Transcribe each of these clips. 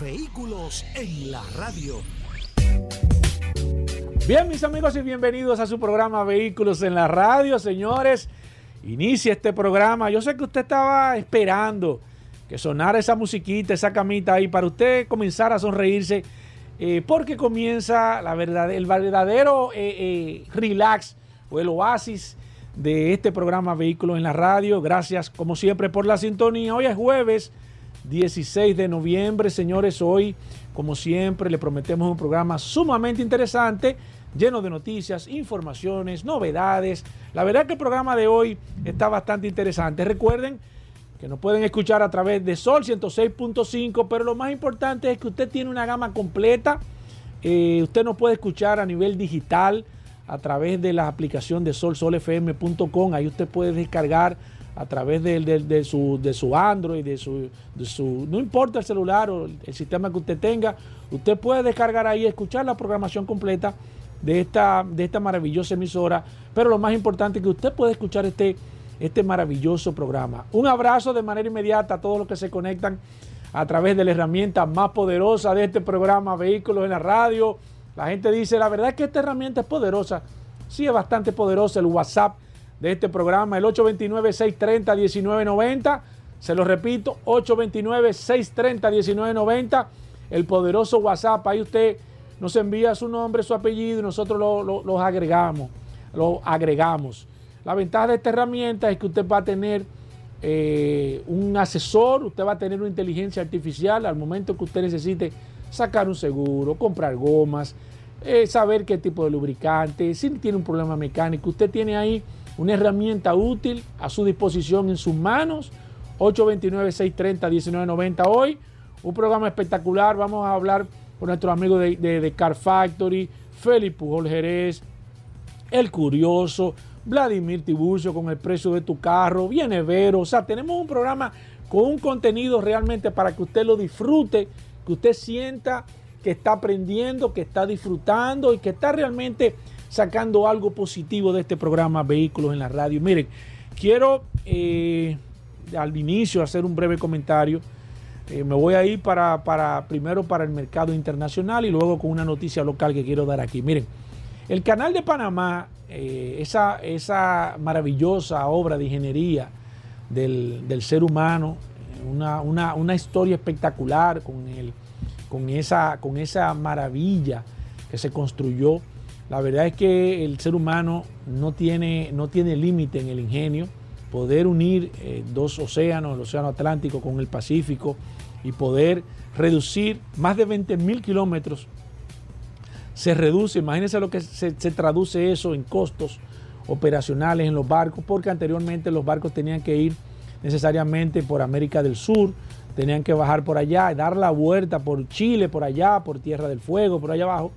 Vehículos en la radio. Bien, mis amigos, y bienvenidos a su programa Vehículos en la radio, señores. Inicia este programa. Yo sé que usted estaba esperando que sonara esa musiquita, esa camita ahí, para usted comenzar a sonreírse, eh, porque comienza la verdad, el verdadero eh, eh, relax o el oasis de este programa Vehículos en la radio. Gracias, como siempre, por la sintonía. Hoy es jueves 16 de noviembre, señores. Hoy, como siempre, le prometemos un programa sumamente interesante, lleno de noticias, informaciones, novedades. La verdad que el programa de hoy está bastante interesante. Recuerden que nos pueden escuchar a través de Sol 106.5, pero lo más importante es que usted tiene una gama completa. Eh, usted nos puede escuchar a nivel digital a través de la aplicación de solsolfm.com. Ahí usted puede descargar a través de, su, de su Android, de su, de su, no importa el celular o el sistema que usted tenga, usted puede descargar ahí, escuchar la programación completa de esta, de esta maravillosa emisora, pero lo más importante es que usted puede escuchar este, este maravilloso programa. Un abrazo de manera inmediata a todos los que se conectan a través de la herramienta más poderosa de este programa, Vehículos en la Radio. La gente dice, la verdad es que esta herramienta es poderosa. Sí, es bastante poderosa el WhatsApp de este programa, el 829-630-1990. Se lo repito, 829-630-1990. El poderoso WhatsApp, ahí usted nos envía su nombre, su apellido y nosotros lo, agregamos. Lo agregamos. La ventaja de esta herramienta es que usted va a tener eh, un asesor, usted va a tener una inteligencia artificial al momento que usted necesite sacar un seguro, comprar gomas, eh, saber qué tipo de lubricante, si tiene un problema mecánico. Usted tiene ahí una herramienta útil a su disposición en sus manos. 829-630-1990 hoy. Un programa espectacular. Vamos a hablar con nuestro amigo de, Car Factory, Felipe Pujol Jerez, El Curioso, Vladimir Tiburcio con el precio de tu carro, viene Vero. O sea, tenemos un programa con un contenido realmente para que usted lo disfrute, que usted sienta que está aprendiendo, que está disfrutando y que está realmente sacando algo positivo de este programa Vehículos en la Radio. Miren, quiero eh, al inicio hacer un breve comentario. Eh, me voy a ir para, para, primero para el mercado internacional y luego con una noticia local que quiero dar aquí. Miren, el canal de Panamá, eh, esa, esa, maravillosa obra de ingeniería del, ser humano, una, una, historia espectacular con, el, con, esa, con esa maravilla que se construyó la verdad es que el ser humano no tiene, no tiene límite en el ingenio. Poder unir eh, dos océanos, el Océano Atlántico con el Pacífico, y poder reducir más de 20 mil kilómetros, se reduce, imagínense lo que se, se traduce eso en costos operacionales en los barcos, porque anteriormente los barcos tenían que ir necesariamente por América del Sur, tenían que bajar por allá, dar la vuelta por Chile, por allá, por Tierra del Fuego, por allá abajo,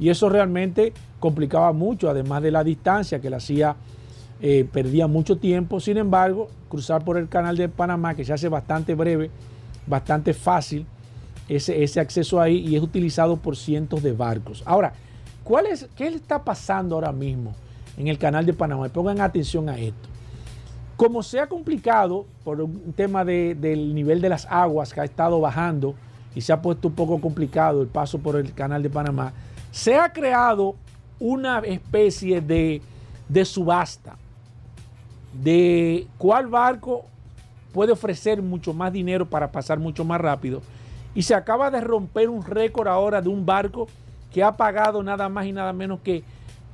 y eso realmente complicaba mucho, además de la distancia que la hacía, eh, perdía mucho tiempo. Sin embargo, cruzar por el canal de Panamá, que se hace bastante breve, bastante fácil, ese, ese acceso ahí y es utilizado por cientos de barcos. Ahora, ¿cuál es, ¿qué está pasando ahora mismo en el canal de Panamá? Pongan atención a esto. Como se ha complicado por un tema del nivel de las aguas que ha estado bajando y se ha puesto un poco complicado el paso por el canal de Panamá, se ha creado una especie de, subasta de cuál barco puede ofrecer mucho más dinero para pasar mucho más rápido. Y se acaba de romper un récord ahora de un barco que ha pagado nada más y nada menos que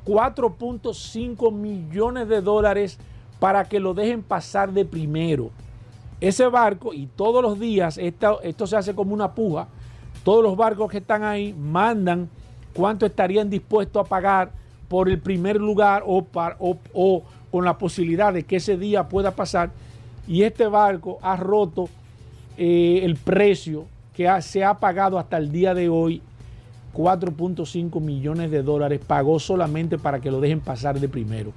4.5 millones de dólares para que lo dejen pasar de primero. Ese barco, y todos los días, esto, esto se hace como una puja, todos los barcos que están ahí mandan cuánto estarían dispuestos a pagar por el primer lugar o, con la posibilidad de que ese día pueda pasar. Y este barco ha roto eh, el precio que se ha pagado hasta el día de hoy 4.5 millones de dólares, pagó solamente para que lo dejen pasar de primero.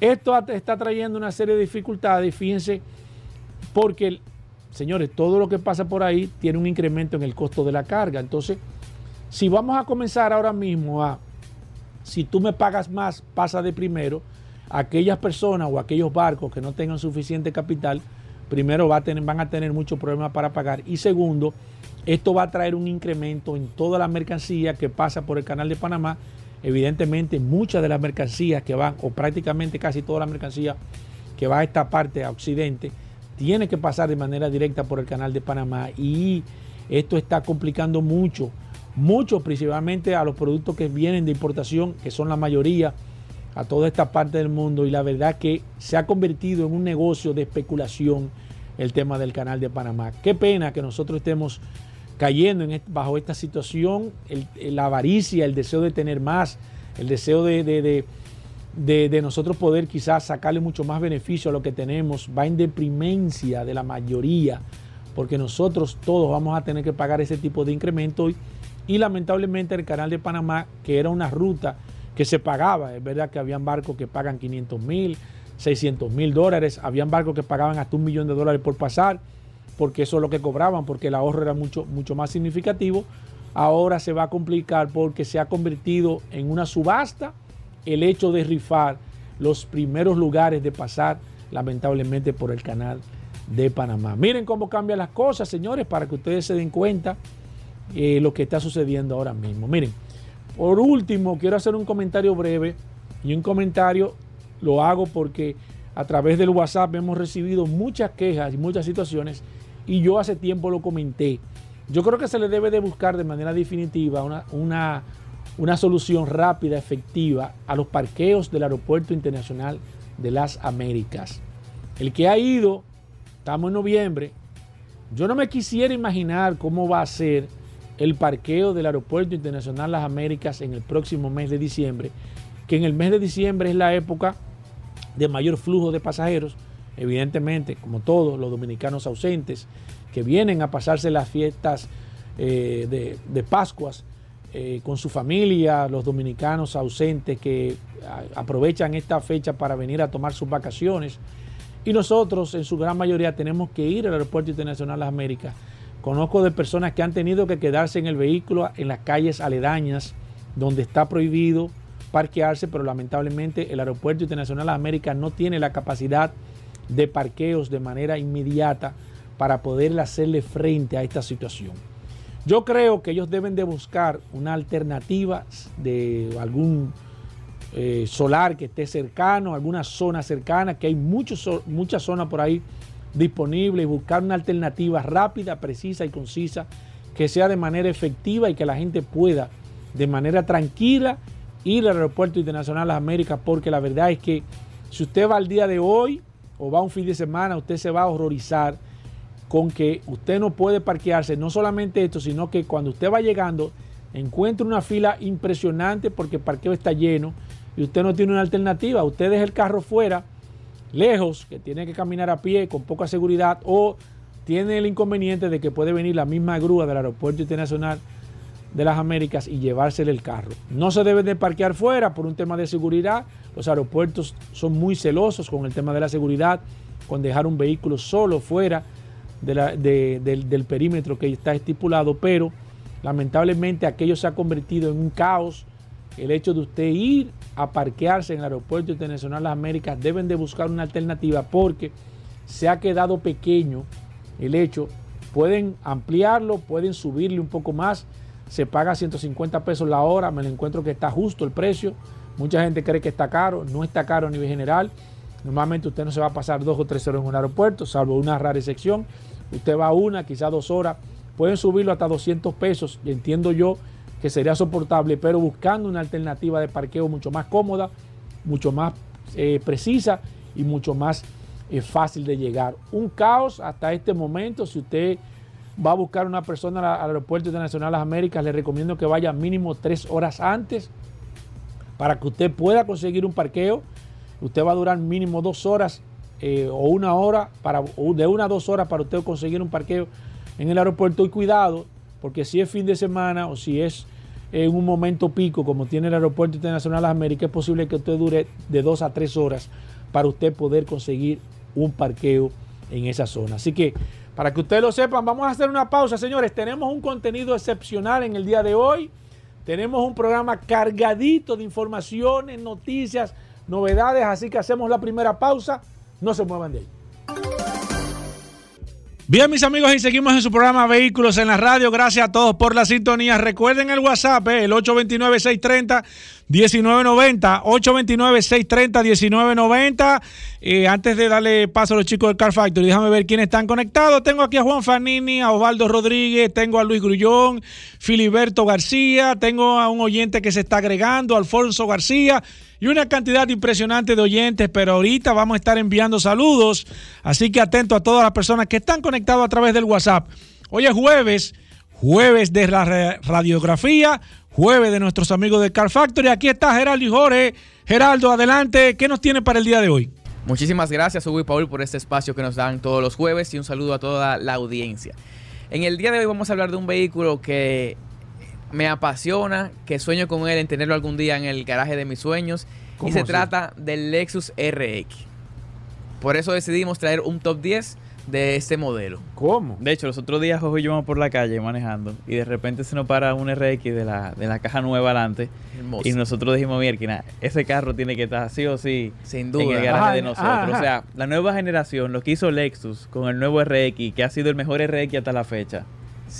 Esto está trayendo una serie de dificultades, fíjense, porque, señores, todo lo que pasa por ahí tiene un incremento en el costo de la carga. Entonces, si vamos a comenzar ahora mismo a, si tú me pagas más, pasa de primero, aquellas personas o aquellos barcos que no tengan suficiente capital, primero van a tener muchos problemas para pagar. Y segundo, esto va a traer un incremento en toda la mercancía que pasa por el canal de Panamá. Evidentemente, muchas de las mercancías que van, o prácticamente casi toda la mercancía que va a esta parte, a Occidente, tiene que pasar de manera directa por el canal de Panamá. Y esto está complicando mucho, mucho, principalmente a los productos que vienen de importación, que son la mayoría a toda esta parte del mundo. Y la verdad que se ha convertido en un negocio de especulación el tema del canal de Panamá. Qué pena que nosotros estemos cayendo en, bajo esta situación, la avaricia, el deseo de tener más, el deseo de, de, nosotros poder quizás sacarle mucho más beneficio a lo que tenemos, va en deprimencia de la mayoría, porque nosotros todos vamos a tener que pagar ese tipo de incremento y lamentablemente el canal de Panamá, que era una ruta que se pagaba, es verdad que habían barcos que pagan 500 mil, 600 mil dólares, habían barcos que pagaban hasta un millón de dólares por pasar, porque eso es lo que cobraban, porque el ahorro era mucho, mucho más significativo. Ahora se va a complicar porque se ha convertido en una subasta el hecho de rifar los primeros lugares de pasar, lamentablemente, por el canal de Panamá. Miren cómo cambian las cosas, señores, para que ustedes se den cuenta eh, lo que está sucediendo ahora mismo. Miren, por último, quiero hacer un comentario breve y un comentario lo hago porque a través del WhatsApp hemos recibido muchas quejas y muchas situaciones y yo hace tiempo lo comenté. Yo creo que se le debe de buscar de manera definitiva una, una, solución rápida, efectiva a los parqueos del Aeropuerto Internacional de las Américas. El que ha ido, estamos en noviembre, yo no me quisiera imaginar cómo va a ser el parqueo del Aeropuerto Internacional Las Américas en el próximo mes de diciembre, que en el mes de diciembre es la época de mayor flujo de pasajeros evidentemente, como todos los dominicanos ausentes, que vienen a pasarse las fiestas eh, de, Pascuas eh, con su familia, los dominicanos ausentes que aprovechan esta fecha para venir a tomar sus vacaciones. Y nosotros, en su gran mayoría, tenemos que ir al Aeropuerto Internacional las Américas. Conozco de personas que han tenido que quedarse en el vehículo en las calles aledañas, donde está prohibido parquearse, pero lamentablemente el Aeropuerto Internacional de las Américas no tiene la capacidad de parqueos de manera inmediata para poder hacerle frente a esta situación. Yo creo que ellos deben de buscar una alternativa de algún eh, solar que esté cercano, alguna zona cercana, que hay muchas zonas por ahí disponibles y buscar una alternativa rápida, precisa y concisa que sea de manera efectiva y que la gente pueda de manera tranquila ir al Aeropuerto Internacional de las Américas, porque la verdad es que si usted va al día de hoy, o va un fin de semana, usted se va a horrorizar con que usted no puede parquearse. No solamente esto, sino que cuando usted va llegando, encuentra una fila impresionante porque el parqueo está lleno y usted no tiene una alternativa. Usted deja el carro fuera, lejos, que tiene que caminar a pie con poca seguridad o tiene el inconveniente de que puede venir la misma grúa del Aeropuerto Internacional de las Américas y llevársele el carro. No se debe de parquear fuera por un tema de seguridad. Los aeropuertos son muy celosos con el tema de la seguridad, con dejar un vehículo solo fuera del, perímetro que está estipulado, pero lamentablemente aquello se ha convertido en un caos. El hecho de usted ir a parquearse en el Aeropuerto Internacional de las Américas deben de buscar una alternativa porque se ha quedado pequeño el hecho. Pueden ampliarlo, pueden subirle un poco más, se paga 150 pesos la hora, me lo encuentro que está justo el precio. Mucha gente cree que está caro, no está caro a nivel general. Normalmente usted no se va a pasar dos o tres horas en un aeropuerto, salvo una rara excepción. Usted va una, quizás dos horas. Pueden subirlo hasta 200 pesos, y entiendo yo que sería soportable, pero buscando una alternativa de parqueo mucho más cómoda, mucho más eh, precisa y mucho más eh, fácil de llegar. Un caos hasta este momento, si usted va a buscar una persona al Aeropuerto Internacional de las Américas, le recomiendo que vaya mínimo tres horas antes para que usted pueda conseguir un parqueo. Usted va a durar mínimo dos horas eh, o una hora, para, de una a dos horas para usted conseguir un parqueo en el aeropuerto y cuidado, porque si es fin de semana o si es en un momento pico, como tiene el Aeropuerto Internacional de las Américas, es posible que usted dure de dos a tres horas para usted poder conseguir un parqueo en esa zona. Así que, para que ustedes lo sepan, vamos a hacer una pausa, señores. Tenemos un contenido excepcional en el día de hoy. Tenemos un programa cargadito de informaciones, noticias, novedades, así que hacemos la primera pausa. No se muevan de ahí. Bien, mis amigos, y seguimos en su programa Vehículos en la Radio. Gracias a todos por la sintonía. Recuerden el WhatsApp, eh, el 829-630-1990. 829-630-1990. Eh, antes de darle paso a los chicos del Car Factory, déjame ver quiénes están conectados. Tengo aquí a Juan Fanini, a Osvaldo Rodríguez, tengo a Luis Grullón, Filiberto García, tengo a un oyente que se está agregando, Alfonso García y una cantidad impresionante de oyentes, pero ahorita vamos a estar enviando saludos, así que atento a todas las personas que están conectadas a través del WhatsApp. Hoy es jueves, jueves de la radiografía, jueves de nuestros amigos de Car Factory. Aquí está Geraldo y Jorge. Geraldo, adelante, ¿qué nos tiene para el día de hoy? Muchísimas gracias, Hugo y Paul, por este espacio que nos dan todos los jueves y un saludo a toda la audiencia. En el día de hoy vamos a hablar de un vehículo que me apasiona, que sueño con él en tenerlo algún día en el garaje de mis sueños. Y se trata del Lexus RX. Por eso decidimos traer un top 10 de este modelo. ¿Cómo? De hecho, los otros días Jorge y yo por la calle manejando y de repente se nos para un RX de la, de la caja nueva adelante y nosotros dijimos, mierda, ese carro tiene que estar sí o sí Sin duda. en el garaje de nosotros. O sea, la nueva generación, lo que hizo Lexus con el nuevo RX, que ha sido el mejor RX hasta la fecha,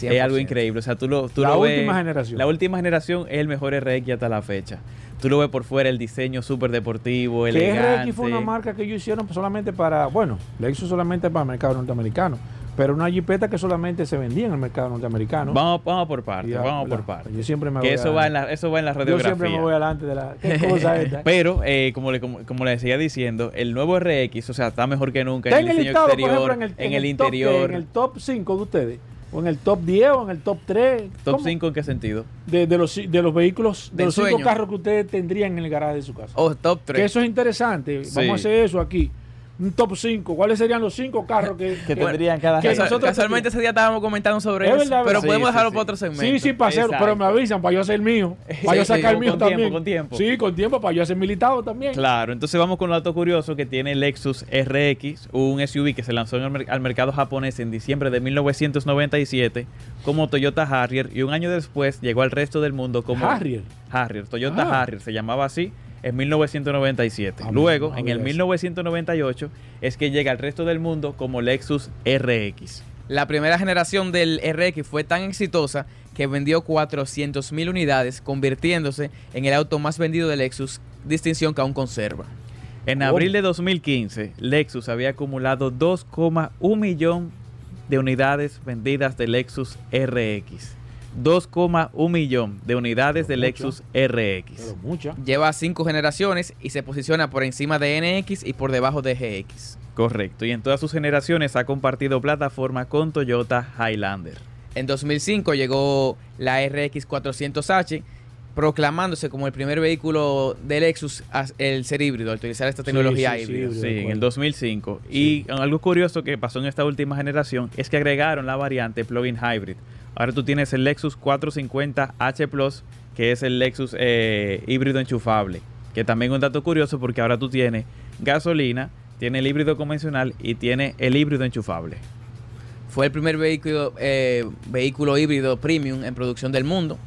es algo increíble. O sea, tú lo, tú la lo última generación. La última generación es el mejor RX hasta la fecha. Tú lo ves por fuera, el diseño súper deportivo, elegante. RX fue una marca que ellos hicieron solamente para, bueno, Lexus solamente para el mercado norteamericano. Pero una jipeta que solamente se vendía en el mercado norteamericano. Vamos, vamos por partes, vamos por partes. Yo siempre me que eso va, en la, eso va en la radiografía. Yo siempre me voy adelante de la ¿qué cosa esta? Pero, eh, como, le, como, le decía diciendo, el nuevo RX, o sea, está mejor que nunca en el diseño listado, exterior, ejemplo, en el, en en el, el interior. Top, en el top 5 de ustedes. ¿O en el top 10 o en el top 3? ¿Top ¿Cómo? 5 en qué sentido? De, de los, de los vehículos, de Del los cinco sueño. carros que ustedes tendrían en el garaje de su casa. Oh, top 3. Que eso es interesante. Sí. Vamos a hacer eso aquí. Un top 5. ¿Cuáles serían los 5 carros que, Que tendrían cada que nosotros Casualmente ese día estábamos comentando sobre Es eso. verdad, pero sí, podemos sí, dejarlo sí. para otro segmento. Sí, sí, para hacer, pero me avisan para yo hacer el mío. Para yo sacar sí, el mío con tiempo, también. con tiempo. Sí, con tiempo, para yo hacer militado también. Claro, entonces vamos con un dato curioso que tiene el Lexus RX, un SUV que se lanzó en el mer- al mercado japonés en diciembre de 1997 como Toyota Harrier y un año después llegó al resto del mundo como Harrier. Harrier, Toyota Ah. Harrier, se llamaba así en 1997. Ah, Luego, no en el eso. 1998, es que llega al resto del mundo como Lexus RX. La primera generación del RX fue tan exitosa que vendió 400.000 unidades, convirtiéndose en el auto más vendido de Lexus, distinción que aún conserva. En abril de 2015, Lexus había acumulado 2,1 millón de unidades vendidas de Lexus RX. 2,1 millón de unidades de Pero Lexus Pero RX. mucha. Lleva cinco generaciones y se posiciona por encima de NX y por debajo de GX. Correcto. Y en todas sus generaciones ha compartido plataforma con Toyota Highlander. En 2005 llegó la RX 400H, proclamándose como el primer vehículo de Lexus el ser híbrido, al utilizar esta tecnología sí, sí, híbrida. híbrido. Sí, de en el acuerdo. 2005. Y algo curioso que pasó en esta última generación es que agregaron la variante plug-in hybrid. Ahora tú tienes el Lexus 450H Plus, que es el Lexus eh, híbrido enchufable. Que también es un dato curioso porque ahora tú tienes gasolina, tiene el híbrido convencional y tiene el híbrido enchufable. Fue el primer vehículo, eh, vehículo híbrido premium en producción del mundo.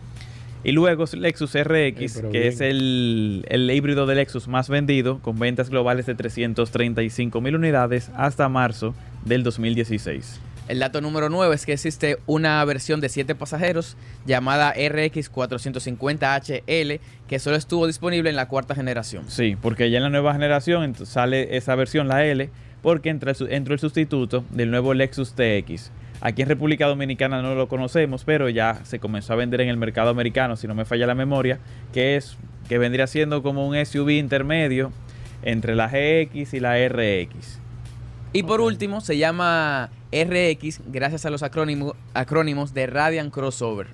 Y luego Lexus RX, Eh, que bien. es el, el híbrido de Lexus más vendido, con ventas globales de 335 mil unidades hasta marzo del 2016. El dato número 9 es que existe una versión de 7 pasajeros llamada RX 450HL que solo estuvo disponible en la cuarta generación. Sí, porque ya en la nueva generación sale esa versión, la L, porque entró el sustituto del nuevo Lexus TX. Aquí en República Dominicana no lo conocemos, pero ya se comenzó a vender en el mercado americano, si no me falla la memoria, que es que vendría siendo como un SUV intermedio entre la GX y la RX. Y por último, se llama RX gracias a los acrónimo- acrónimos de Radiant Crossover.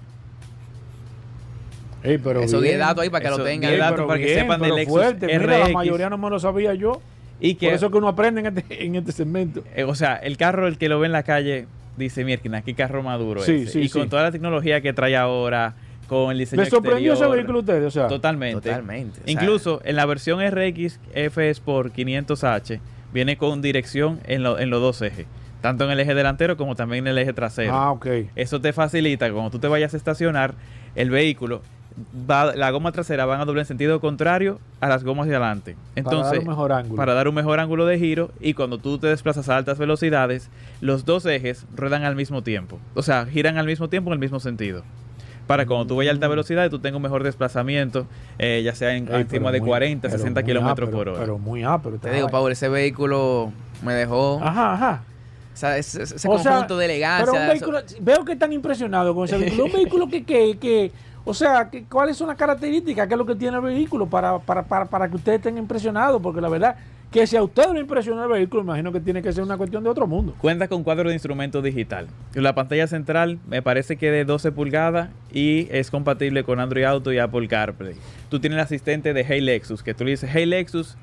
Ey, pero Eso bien. 10 datos ahí para que Eso, lo 10 tengan. Ey, datos pero para que sepan del Lexus fuerte. Mira, la RX. mayoría no me lo sabía yo. Y que, Por eso que uno aprende en este, en este segmento. eh, o sea, el carro, el que lo ve en la calle, dice, mierda, qué carro maduro Sí, ese". sí, y con toda la tecnología que trae ahora, con el diseño ¿Le sorprendió ese vehículo a ustedes? O sea, Totalmente. Totalmente. O sea, Incluso en la versión RX F Sport 500H viene con dirección en, lo- en los dos ejes, tanto en el eje delantero como también en el eje trasero. ah, ok. Eso te facilita que cuando tú te vayas a estacionar, el vehículo, va, la goma trasera van a doble en sentido contrario a las gomas de adelante. Entonces, para dar un mejor ángulo. para dar un mejor ángulo de giro y cuando tú te desplazas a altas velocidades, los dos ejes ruedan al mismo tiempo. O sea, giran al mismo tiempo en el mismo sentido. Para cuando tú vayas a alta velocidad tú tengas un mejor desplazamiento, eh, ya sea en, Ey, encima de muy- 40, pero 60 muy kilómetros por hora. Pero muy ápero. Te digo, Paul, ese vehículo me dejó. Ajá, ajá. O sea, ese, ese O sea, conjunto de elegancia. Pero un vehículo, veo que están impresionados con ese vehículo. Un vehículo que, que, que o sea, que, ¿cuáles son las características? ¿Qué es lo que tiene el vehículo para, para, para, para que ustedes estén impresionados? Porque la verdad, que si a ustedes le impresiona el vehículo, imagino que tiene que ser una cuestión de otro mundo. Cuenta con cuadro de instrumento digital. La pantalla central me parece que de 12 pulgadas y es compatible con Android Auto y Apple CarPlay. Tú tienes el asistente de Hey Lexus, que tú le dices, Hey Lexus,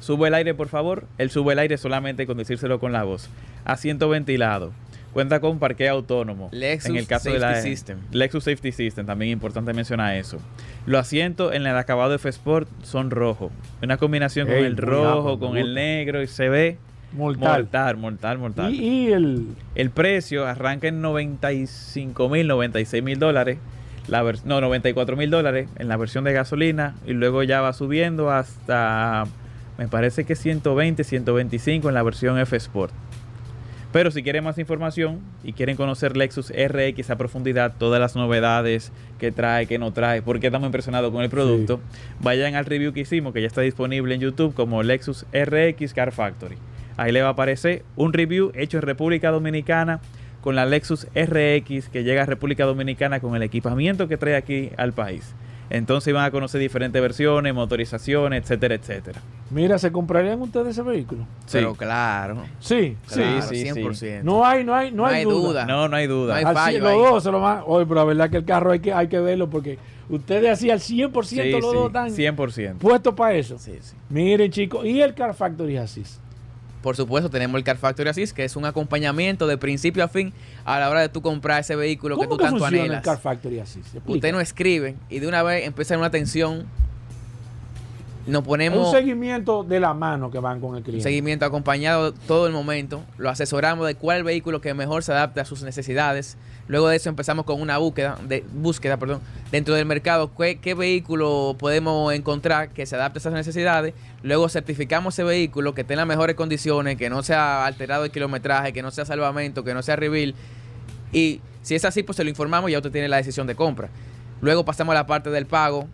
sube el aire por favor. Él sube el aire solamente con decírselo con la voz. Asiento ventilado. Cuenta con parqueo autónomo. Lexus en el caso de Safety la System. Lexus Safety System, también importante mencionar eso. Los asientos en el acabado de F-Sport son rojo. Una combinación con el rojo, con el negro y se ve Mortal. mortal, mortal, mortal. Y, y el. El precio arranca en 95 mil, 96 mil dólares. La no, 94 mil dólares en la versión de gasolina. Y luego ya va subiendo hasta, me parece que 120, 125 en la versión F Sport. Pero si quieren más información y quieren conocer Lexus RX a profundidad, todas las novedades que trae, que no trae, por qué estamos impresionados con el producto, vayan al review que hicimos, que ya está disponible en YouTube como Lexus RX Car Factory. Ahí le va a aparecer un review hecho en República Dominicana con la Lexus RX que llega a República Dominicana con el equipamiento que trae aquí al país. Entonces van a conocer diferentes versiones, motorizaciones, etcétera, etcétera. Mira, ¿se comprarían ustedes ese vehículo? Pero Sí. claro. Sí, Claro, sí, sí. 100%. No hay, no hay, no, No hay, duda. duda. No, no hay duda. No hay fallo los ahí. dos se lo van. Oye, pero la verdad que el carro hay que, hay que verlo porque ustedes así al 100% Sí, los sí, dos están 100%. puestos para eso. Sí, sí. Miren, chicos, y el Car Factory así. Por supuesto, tenemos el Car Factory Assist, que es un acompañamiento de principio a fin a la hora de tú comprar ese vehículo que ¿Cómo tú que tanto funciona anhelas. el Car Factory así? Usted nos escribe y de una vez empieza una atención. Nos ponemos un seguimiento de la mano que van con el un cliente. seguimiento acompañado todo el momento. Lo asesoramos de cuál vehículo que mejor se adapte a sus necesidades. Luego de eso empezamos con una búsqueda, de, búsqueda perdón, dentro del mercado. ¿qué, qué vehículo podemos encontrar que se adapte a esas necesidades? Luego certificamos ese vehículo que en las mejores condiciones, que no sea alterado el kilometraje, que no sea salvamento, que no sea reveal. Y si es así, pues se lo informamos y ya usted tiene la decisión de compra. Luego pasamos a la parte del pago,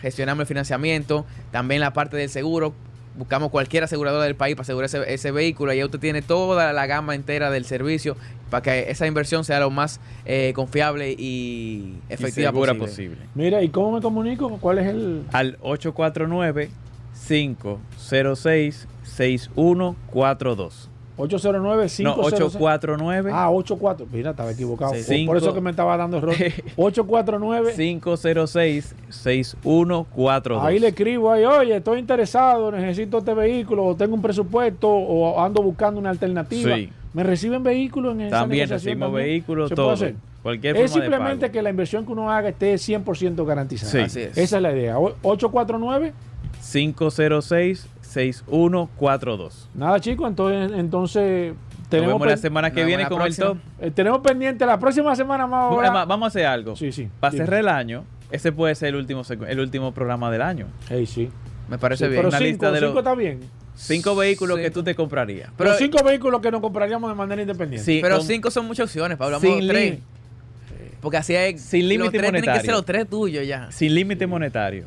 gestionamos el financiamiento, también la parte del seguro. Buscamos cualquier aseguradora del país para asegurar ese, ese vehículo y ya usted tiene toda la gama entera del servicio para que esa inversión sea lo más eh, confiable y Y efectiva segura posible. posible. Mira, ¿y cómo me comunico? ¿Cuál es el...? Al 849-506-6142. 809 No, 506 849 Ah, 84. Mira, estaba equivocado. Sí, Por- cinco- Por eso que me estaba dando error. 849 506-6142. Ahí le escribo ahí, oye, estoy interesado, necesito este vehículo, o tengo un presupuesto, o ando buscando una alternativa. Sí. ¿Me reciben vehículos en esa También recibimos vehículos, ¿Se puede todo. hacer? Cualquier Es simplemente pago. que la inversión que uno haga esté 100% garantizada. Sí. Así es. Esa es la idea. O- 849, 506-6142. nada chicos, entonces, entonces Nos tenemos, vemos la semana que viene con la el próxima. top. eh, tenemos pendiente la próxima semana vamos a Es hablar- más, Vamos a hacer algo. Sí, sí. Para cerrar el año, ese puede ser el último, el último programa del año. Ey, sí. Me parece Sí, bien. pero Una cinco, lista de los- cinco está bien. Cinco vehículos Sí. que tú te comprarías. Pero- Los cinco vehículos que nos compraríamos de manera independiente. Sí, Pero con- cinco son muchas opciones, Pablo. Sin Vamos a tres. Porque así hay. Sin límite tres Tienen que monetario. ser los tres tuyos ya. Sin límite monetario.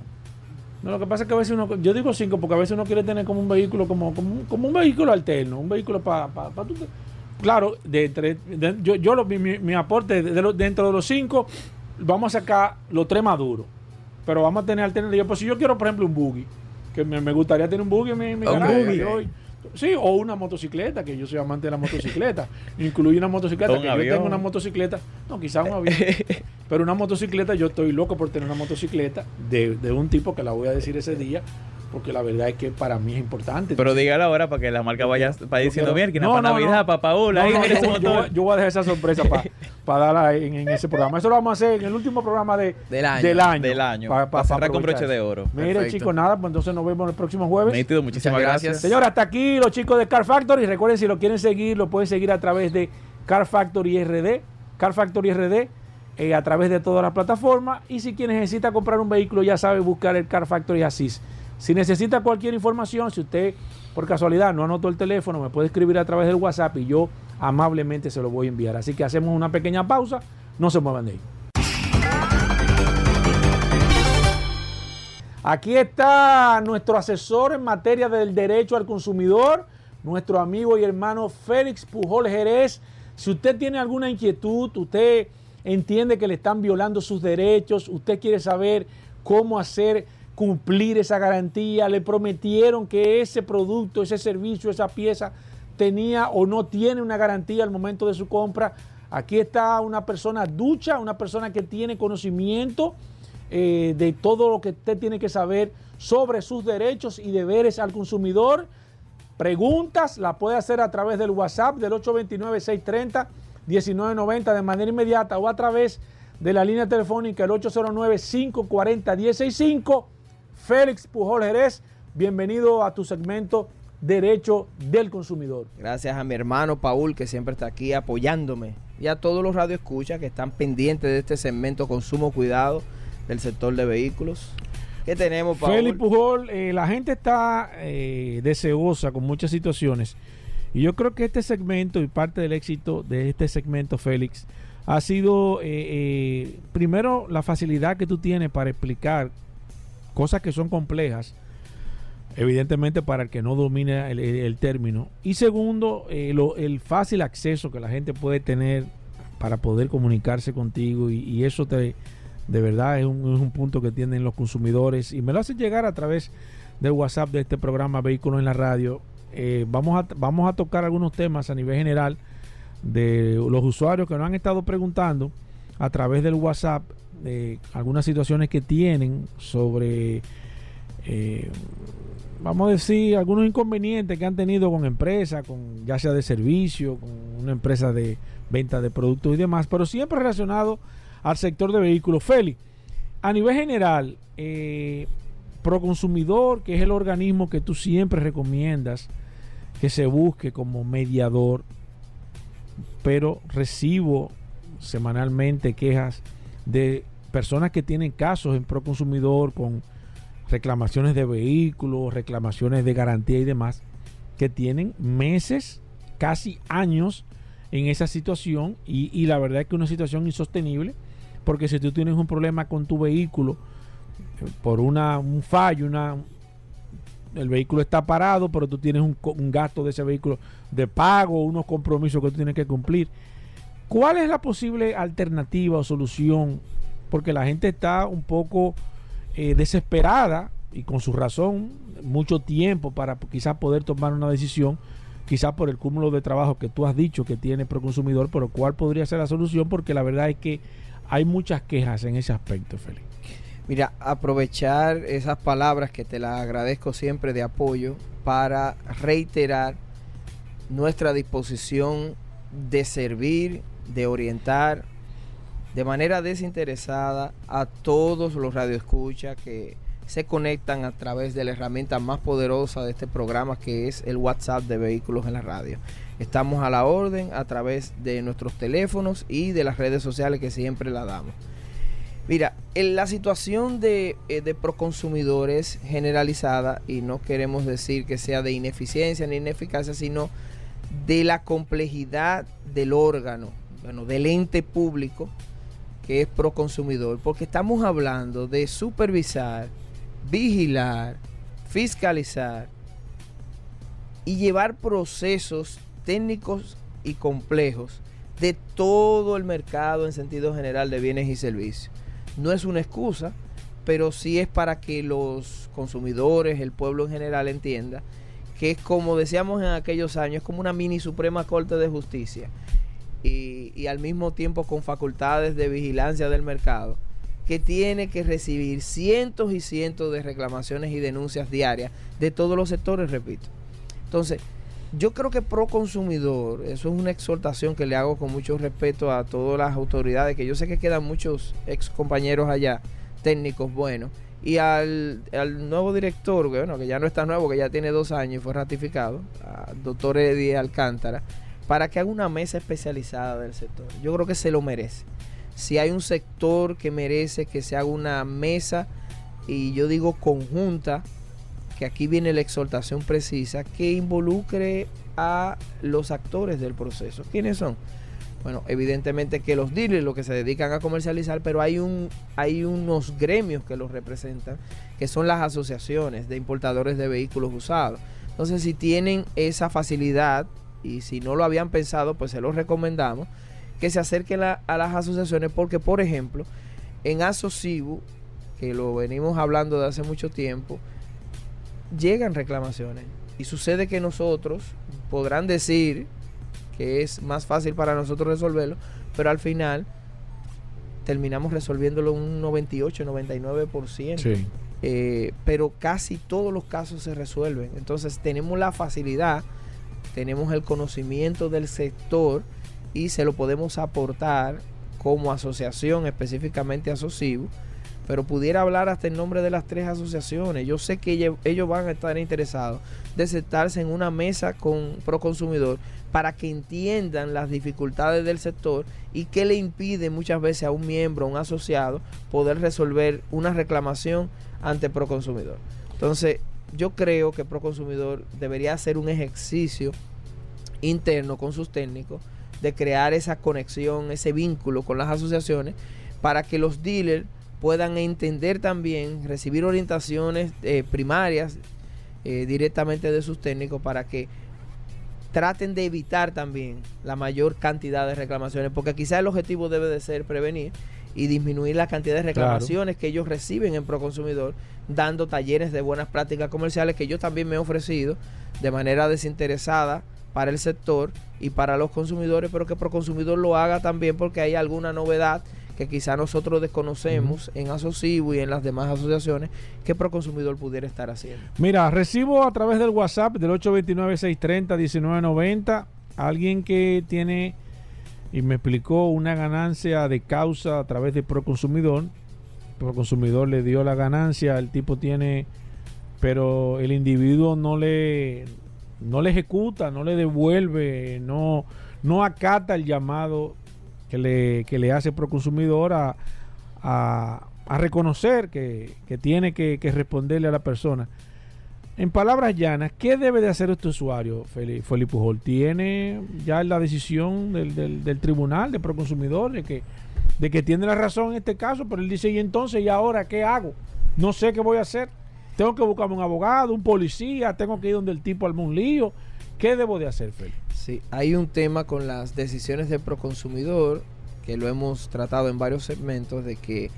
No, lo que pasa es que a veces uno, yo digo cinco porque a veces uno quiere tener como un vehículo, como, como, un- como un vehículo alterno, un vehículo para... Pa, pa claro, de de- yo, yo lo- mi, mi- aporte de, dentro de los cinco, vamos a sacar los tres maduros, pero vamos a tener alternativas. Pues si yo quiero, por ejemplo, un buggy, que me, me gustaría tener un buggy en mi, mi Un garaje, yo- Sí, o una motocicleta, que yo soy amante de la motocicleta. Incluye una motocicleta, Un que avión. yo tengo una motocicleta, no, quizás un avión. Pero una motocicleta, yo estoy loco por tener una motocicleta de, de un tipo que la voy a decir ese día, porque la verdad es que para mí es importante. Pero dígalo ahora para que la marca vaya, vaya diciendo, quiero- mira, No, para no, Navidad, no. para No, ahí mira ese yo, voy- yo voy a dejar esa sorpresa para darla en, en ese programa. Eso lo vamos a hacer en el último programa de, Del año. Del año. Del año. Pa- pa- Para cerrar con broche de oro. Mire, chicos, nada, pues entonces nos vemos el próximo jueves. Nítido, muchísimas gracias. gracias. Señores, hasta aquí los chicos de Car Factory. Recuerden, si lo quieren seguir, lo pueden seguir a través de Car Factory RD, Car Factory RD, eh, a través de todas las plataformas. Y si quien necesita comprar un vehículo, ya sabe buscar el Car Factory Asís. Si necesita cualquier información, si usted por casualidad no anotó el teléfono, me puede escribir a través del WhatsApp y yo amablemente se lo voy a enviar. Así que hacemos una pequeña pausa. No se muevan de ahí. Aquí está nuestro asesor en materia del derecho al consumidor, nuestro amigo y hermano Félix Pujol Jerez. Si usted tiene alguna inquietud, usted entiende que le están violando sus derechos, usted quiere saber cómo hacer cumplir esa garantía, le prometieron que ese producto, ese servicio, esa pieza tenía o no tiene una garantía al momento de su compra. Aquí está una persona ducha, una persona que tiene conocimiento eh, de todo lo que usted tiene que saber sobre sus derechos y deberes al consumidor. Preguntas la puede hacer a través del WhatsApp del 829-630-1990 de manera inmediata o a través de la línea telefónica el 809-540-165. Félix Pujol Jerez, bienvenido a tu segmento Derecho del Consumidor. Gracias a mi hermano Paul, que siempre está aquí apoyándome. Y a todos los radioescuchas que están pendientes de este segmento Consumo Cuidado del sector de vehículos. ¿Qué tenemos, Paul? Félix Pujol, eh, la gente está eh, deseosa con muchas situaciones. Y yo creo que este segmento y parte del éxito de este segmento, Félix, ha sido eh, primero la facilidad que tú tienes para explicar cosas que son complejas, evidentemente para el que no domina el, término. Y segundo, eh, el fácil acceso que la gente puede tener para poder comunicarse contigo y, y eso te, de verdad es un, es un punto que tienen los consumidores y me lo hacen llegar a través del WhatsApp de este programa Vehículos en la Radio. Eh, vamos, a, vamos a tocar algunos temas a nivel general de los usuarios que nos han estado preguntando a través del WhatsApp de algunas situaciones que tienen sobre, eh, vamos a decir, algunos inconvenientes que han tenido con empresas, con ya sea de servicio, con una empresa de venta de productos y demás, pero siempre relacionado al sector de vehículos. Félix, a nivel general, eh, Proconsumidor, que es el organismo que tú siempre recomiendas que se busque como mediador, pero recibo semanalmente quejas de personas que tienen casos en Proconsumidor con reclamaciones de vehículos, reclamaciones de garantía y demás, que tienen meses, casi años en esa situación y, la verdad es que una situación insostenible porque si tú tienes un problema con tu vehículo eh, por una, un fallo, una, el vehículo está parado, pero tú tienes un, un gasto de ese vehículo de pago, unos compromisos que tú tienes que cumplir. ¿Cuál es la posible alternativa o solución? Porque la gente está un poco eh, desesperada y con su razón, mucho tiempo para quizás poder tomar una decisión, quizás por el cúmulo de trabajo que tú has dicho que tiene Proconsumidor, pero cuál podría ser la solución, porque la verdad es que hay muchas quejas en ese aspecto, Félix. Mira, aprovechar esas palabras que te las agradezco siempre de apoyo para reiterar nuestra disposición de servir, de orientar de manera desinteresada a todos los radioescuchas que se conectan a través de la herramienta más poderosa de este programa que es el WhatsApp de vehículos en la radio. Estamos a la orden a través de nuestros teléfonos y de las redes sociales que siempre la damos. Mira, en la situación de, eh, de proconsumidor es generalizada y no queremos decir que sea de ineficiencia ni ineficacia, sino de la complejidad del órgano, bueno, del ente público que es proconsumidor, porque estamos hablando de supervisar, vigilar, fiscalizar y llevar procesos técnicos y complejos de todo el mercado en sentido general de bienes y servicios. No es una excusa, pero sí es para que los consumidores, el pueblo en general entienda que es como decíamos en aquellos años, es como una mini Suprema Corte de Justicia y, y al mismo tiempo con facultades de vigilancia del mercado, que tiene que recibir cientos y cientos de reclamaciones y denuncias diarias de todos los sectores, repito. Entonces, yo creo que pro consumidor, eso es una exhortación que le hago con mucho respeto a todas las autoridades, que yo sé que quedan muchos ex compañeros allá, técnicos buenos, y al, al nuevo director, bueno, que ya no está nuevo, que ya tiene dos años y fue ratificado, al doctor Eddie Alcántara, para que haga una mesa especializada del sector. Yo creo que se lo merece. Si hay un sector que merece que se haga una mesa, y yo digo conjunta, que aquí viene la exhortación precisa, que involucre a los actores del proceso. ¿Quiénes son? Bueno, evidentemente que los dealers, los que se dedican a comercializar, pero hay, un, hay unos gremios que los representan, que son las asociaciones de importadores de vehículos usados. Entonces, si tienen esa facilidad y si no lo habían pensado, pues se los recomendamos que se acerquen a, a las asociaciones porque, por ejemplo, en Asocibu, que lo venimos hablando de hace mucho tiempo, llegan reclamaciones. Y sucede que nosotros podrán decir que es más fácil para nosotros resolverlo, pero al final terminamos resolviéndolo un 98, 99%. Sí. Eh, pero casi todos los casos se resuelven. Entonces tenemos la facilidad, tenemos el conocimiento del sector y se lo podemos aportar como asociación, específicamente a SOCIBU, pero pudiera hablar hasta en nombre de las tres asociaciones. Yo sé que ellos van a estar interesados de sentarse en una mesa con Proconsumidor para que entiendan las dificultades del sector y qué le impide muchas veces a un miembro, a un asociado, poder resolver una reclamación ante Proconsumidor. Entonces, yo creo que Proconsumidor debería hacer un ejercicio interno con sus técnicos de crear esa conexión, ese vínculo con las asociaciones para que los dealers puedan entender también, recibir orientaciones eh, primarias eh, directamente de sus técnicos para que traten de evitar también la mayor cantidad de reclamaciones, porque quizá el objetivo debe de ser prevenir y disminuir la cantidad de reclamaciones que ellos reciben en Proconsumidor, dando talleres de buenas prácticas comerciales que yo también me he ofrecido de manera desinteresada para el sector y para los consumidores, pero que Proconsumidor lo haga también porque hay alguna novedad que quizá nosotros desconocemos en Asocibu y en las demás asociaciones que Proconsumidor pudiera estar haciendo. Mira, recibo a través del WhatsApp del 829-630-1990 alguien que tiene y me explicó una ganancia de causa a través de Proconsumidor. Proconsumidor le dio la ganancia, el tipo tiene, pero el individuo no le, no le ejecuta, no le devuelve, no, no acata el llamado que le, que le hace Proconsumidor a, a, a reconocer que, que tiene que, que, responderle a la persona. En palabras llanas, ¿qué debe de hacer este usuario, Felipe Pujol? ¿Tiene ya la decisión del, del, del tribunal de Proconsumidor de que, de que tiene la razón en este caso? Pero él dice, ¿y entonces, y ahora qué hago? No sé qué voy a hacer. Tengo que buscarme un abogado, un policía, tengo que ir donde el tipo arma un lío. ¿Qué debo de hacer, Felipe? Sí, hay un tema con las decisiones de Proconsumidor que lo hemos tratado en varios segmentos de que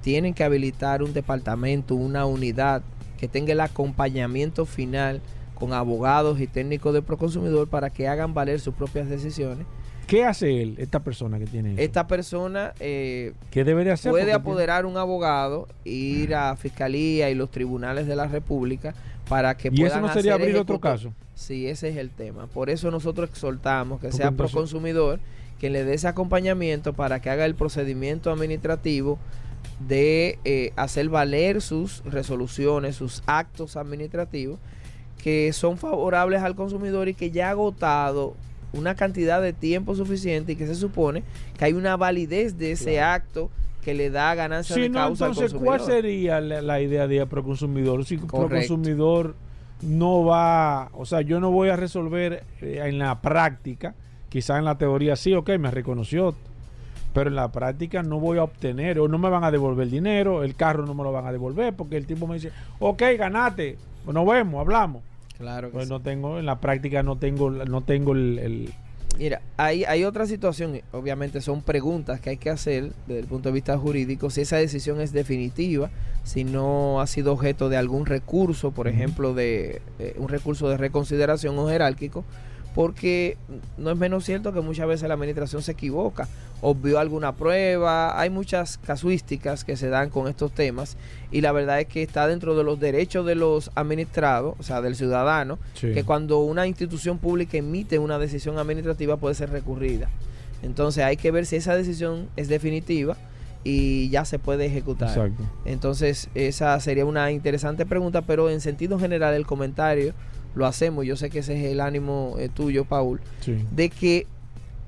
tienen que habilitar un departamento, una unidad que tenga el acompañamiento final con abogados y técnicos de Proconsumidor para que hagan valer sus propias decisiones. ¿Qué hace él, esta persona que tiene? Eso? Esta persona eh, ¿Qué debe de hacer? puede apoderar tiene... un abogado, ir a Fiscalía y los tribunales de la República para que ¿Y puedan eso no sería abrir otro caso? Sí, ese es el tema. Por eso nosotros exhortamos que Porque sea entonces... Proconsumidor que le dé ese acompañamiento para que haga el procedimiento administrativo de eh, hacer valer sus resoluciones, sus actos administrativos que son favorables al consumidor y que ya ha agotado una cantidad de tiempo suficiente y que se supone que hay una validez de ese claro. acto que le da ganancia sí, de no, causa entonces, al consumidor. ¿cuál sería la, la idea de Proconsumidor? Si Correcto. Proconsumidor no va, o sea, yo no voy a resolver eh, en la práctica, quizá en la teoría sí, ok, me reconoció, pero en la práctica no voy a obtener o no me van a devolver el dinero, el carro no me lo van a devolver porque el tipo me dice, ok, ganate, nos vemos, hablamos. Claro que pues sí. no tengo, en la práctica no tengo, no tengo el, el Mira, hay, hay otra situación, obviamente son preguntas que hay que hacer desde el punto de vista jurídico, si esa decisión es definitiva, si no ha sido objeto de algún recurso, por ejemplo, de eh, un recurso de reconsideración o jerárquico, porque no es menos cierto que muchas veces la administración se equivoca, obvió alguna prueba, hay muchas casuísticas que se dan con estos temas y la verdad es que está dentro de los derechos de los administrados, o sea, del ciudadano, Sí. que cuando una institución pública emite una decisión administrativa puede ser recurrida. Entonces hay que ver si esa decisión es definitiva y ya se puede ejecutar. Exacto. Entonces, esa sería una interesante pregunta, pero en sentido general el comentario lo hacemos, yo sé que ese es el ánimo eh, tuyo, Paul, Sí. de que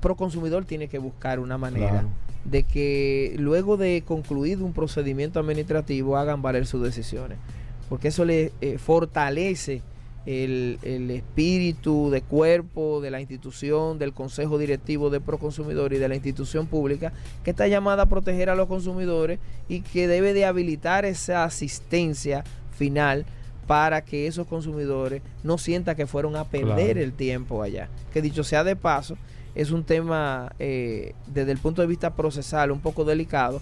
Proconsumidor tiene que buscar una manera Claro. de que luego de concluido un procedimiento administrativo hagan valer sus decisiones, porque eso le eh, fortalece el, el espíritu de cuerpo de la institución, del consejo directivo de Proconsumidor y de la institución pública que está llamada a proteger a los consumidores y que debe de habilitar esa asistencia final para que esos consumidores no sientan que fueron a perder Claro. el tiempo allá. Que dicho sea de paso, es un tema eh, desde el punto de vista procesal un poco delicado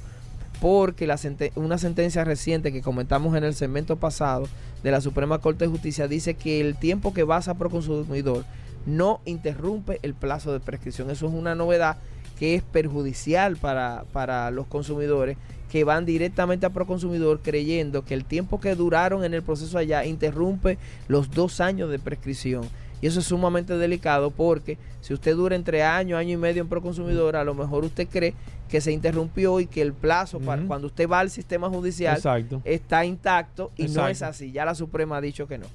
porque la una sentencia reciente que comentamos en el segmento pasado de la Suprema Corte de Justicia dice que el tiempo que vas a Proconsumidor no interrumpe el plazo de prescripción. Eso es una novedad que es perjudicial para, para los consumidores que van directamente a Proconsumidor creyendo que el tiempo que duraron en el proceso allá interrumpe los dos años de prescripción. Y eso es sumamente delicado porque si usted dura entre año, año y medio en Proconsumidor, a lo mejor usted cree que se interrumpió y que el plazo para cuando usted va al sistema judicial Exacto. está intacto y no es así. Ya la Suprema ha dicho que no.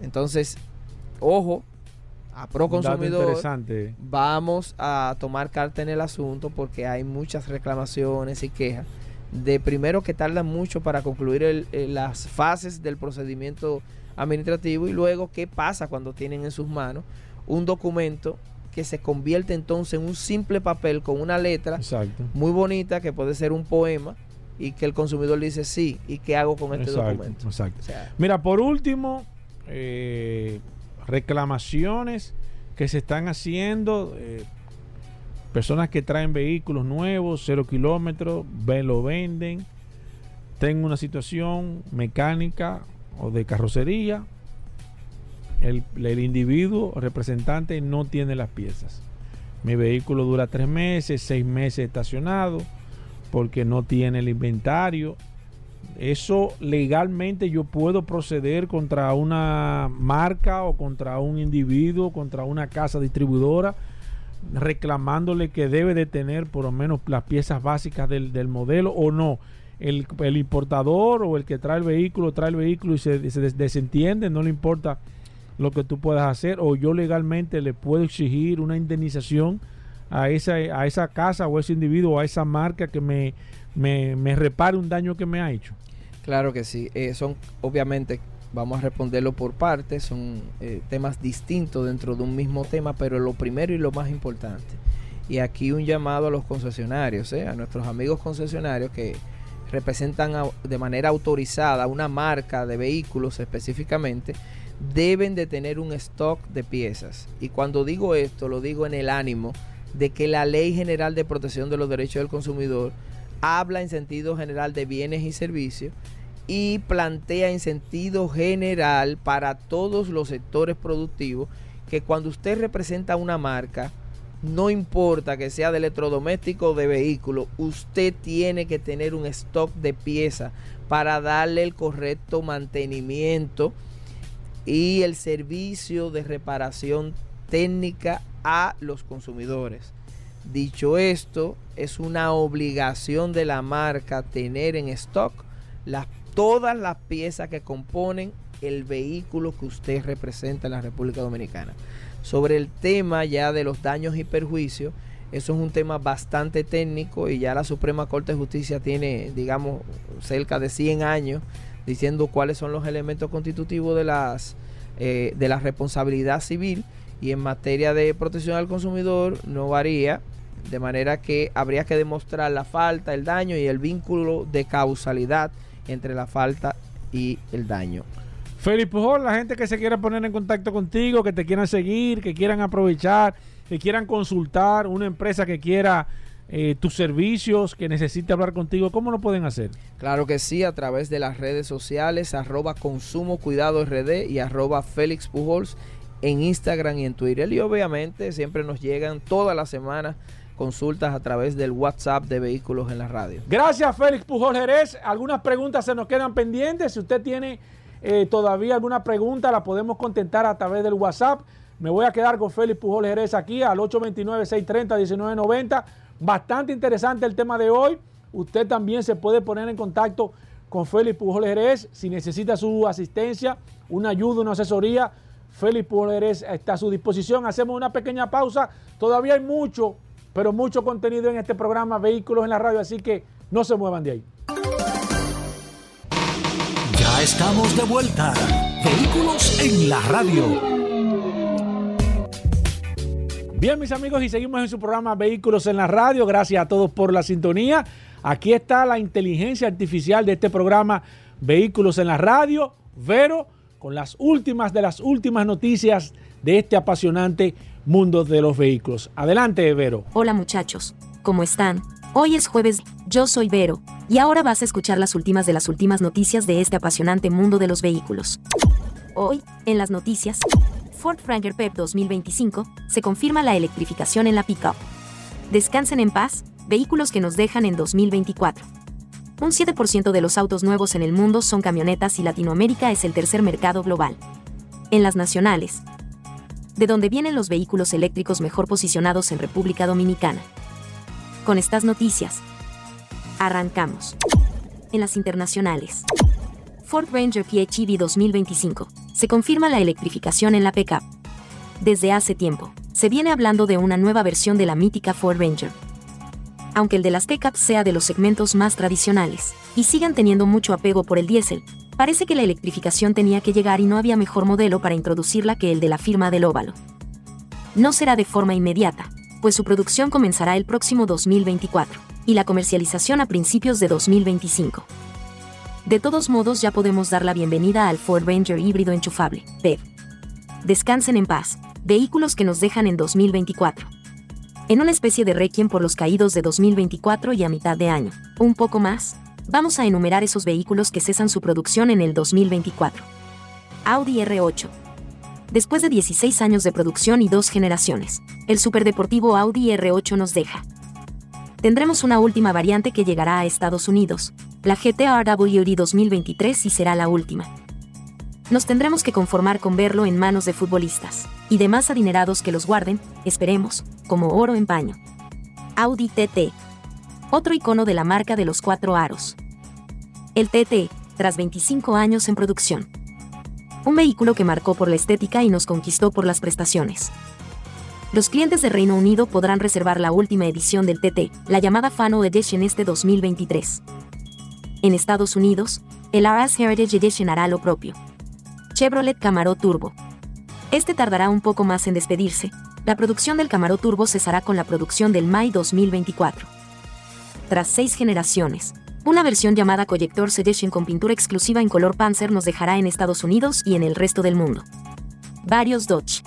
Entonces, ojo, a Proconsumidor interesante. vamos a tomar carta en el asunto porque hay muchas reclamaciones y quejas de primero que tardan mucho para concluir el- el- las fases del procedimiento administrativo y luego qué pasa cuando tienen en sus manos un documento que se convierte entonces en un simple papel con una letra Exacto. muy bonita que puede ser un poema y que el consumidor dice sí y qué hago con este Exacto, documento. exacto. O sea, Mira, por último, eh, reclamaciones que se están haciendo. eh, personas que traen vehículos nuevos, cero kilómetros, lo venden. Tengo una situación mecánica o de carrocería. El, el individuo representante no tiene las piezas. Mi vehículo dura tres meses, seis meses estacionado porque no tiene el inventario. Eso legalmente yo puedo proceder contra una marca o contra un individuo, contra una casa distribuidora, reclamándole que debe de tener por lo menos las piezas básicas del, del modelo o no. El, el importador o el que trae el vehículo trae el vehículo y se, se des- desentiende, no le importa lo que tú puedas hacer o yo legalmente le puedo exigir una indemnización a esa, a esa casa o a ese individuo a esa marca que me, me, me repare un daño que me ha hecho. Claro que sí. Eh, son, obviamente, vamos a responderlo por partes, son eh, temas distintos dentro de un mismo tema, pero lo primero y lo más importante. Y aquí un llamado a los concesionarios, eh, a nuestros amigos concesionarios que representan de manera autorizada una marca de vehículos específicamente, deben de tener un stock de piezas. Y cuando digo esto, lo digo en el ánimo de que la Ley General de Protección de los Derechos del Consumidor habla en sentido general de bienes y servicios y plantea en sentido general para todos los sectores productivos que cuando usted representa una marca, no importa que sea de electrodoméstico o de vehículo, usted tiene que tener un stock de piezas para darle el correcto mantenimiento y el servicio de reparación técnica a los consumidores. Dicho esto, es una obligación de la marca tener en stock las, todas las piezas que componen el vehículo que usted representa en la República Dominicana. Sobre el tema ya de los daños y perjuicios, eso es un tema bastante técnico y ya la Suprema Corte de Justicia tiene, digamos, cerca de 100 años diciendo cuáles son los elementos constitutivos de las eh, de la responsabilidad civil y en materia de protección al consumidor no varía de manera que habría que demostrar la falta, el daño y el vínculo de causalidad entre la falta y el daño. Felipe Pujol, la gente que se quiera poner en contacto contigo, que te quieran seguir, que quieran aprovechar, que quieran consultar, una empresa que quiera eh, tus servicios, que necesite hablar contigo, ¿cómo lo pueden hacer? Claro que sí, a través de las redes sociales, arroba consumo cuidado RD y arroba Félix Pujols en Instagram y en Twitter. Y obviamente siempre nos llegan todas las semanas consultas a través del WhatsApp de Vehículos en la Radio. Gracias, Félix Pujol Jerez. Algunas preguntas se nos quedan pendientes. Si usted tiene eh, todavía alguna pregunta, la podemos contentar a través del WhatsApp. Me voy a quedar con Félix Pujol Jerez aquí al 829-630-1990. Bastante interesante el tema de hoy. Usted también se puede poner en contacto con Félix Pujol Jerez si necesita su asistencia, una ayuda, una asesoría. Félix Pujol Jerez está a su disposición. Hacemos una pequeña pausa. Todavía hay mucho pero mucho contenido en este programa Vehículos en la Radio, así que no se muevan de ahí. Ya estamos de vuelta. Vehículos en la Radio. Bien, mis amigos, y seguimos en su programa Vehículos en la Radio. Gracias a todos por la sintonía. Aquí está la inteligencia artificial de este programa Vehículos en la Radio. Vero, con las últimas de las últimas noticias de este apasionante mundo de los vehículos. Adelante, Vero. Hola muchachos, ¿cómo están? Hoy es jueves, yo soy Vero, y ahora vas a escuchar las últimas de las últimas noticias de este apasionante mundo de los vehículos. Hoy, en las noticias, Ford Ranger PEP 2025, se confirma la electrificación en la pickup. Descansen en paz, vehículos que nos dejan en 2024. Un 7% de los autos nuevos en el mundo son camionetas y Latinoamérica es el tercer mercado global. En las nacionales, de donde vienen los vehículos eléctricos mejor posicionados en República Dominicana. Con estas noticias, arrancamos. En las internacionales. Ford Ranger PHEV 2025. Se confirma la electrificación en la pickup. Desde hace tiempo, se viene hablando de una nueva versión de la mítica Ford Ranger. Aunque el de las pickups sea de los segmentos más tradicionales, y sigan teniendo mucho apego por el diésel, Parece que la electrificación tenía que llegar y no había mejor modelo para introducirla que el de la firma del óvalo. No será de forma inmediata, pues su producción comenzará el próximo 2024 y la comercialización a principios de 2025. De todos modos ya podemos dar la bienvenida al Ford Ranger híbrido enchufable, PEV. Descansen en paz, vehículos que nos dejan en 2024. En una especie de requiem por los caídos de 2024 y a mitad de año, un poco más, Vamos a enumerar esos vehículos que cesan su producción en el 2024. Audi R8. Después de 16 años de producción y dos generaciones, el superdeportivo Audi R8 nos deja. Tendremos una última variante que llegará a Estados Unidos, la GT-RWD 2023 y será la última. Nos tendremos que conformar con verlo en manos de futbolistas y demás adinerados que los guarden, esperemos, como oro en paño. Audi TT otro icono de la marca de los cuatro aros. El TT, tras 25 años en producción. Un vehículo que marcó por la estética y nos conquistó por las prestaciones. Los clientes de Reino Unido podrán reservar la última edición del TT, la llamada Fano Edition este 2023. En Estados Unidos, el RS Heritage Edition hará lo propio. Chevrolet Camaro Turbo. Este tardará un poco más en despedirse. La producción del Camaro Turbo cesará con la producción del May 2024 tras seis generaciones. Una versión llamada Collector's Edition con pintura exclusiva en color Panzer nos dejará en Estados Unidos y en el resto del mundo. Varios Dodge.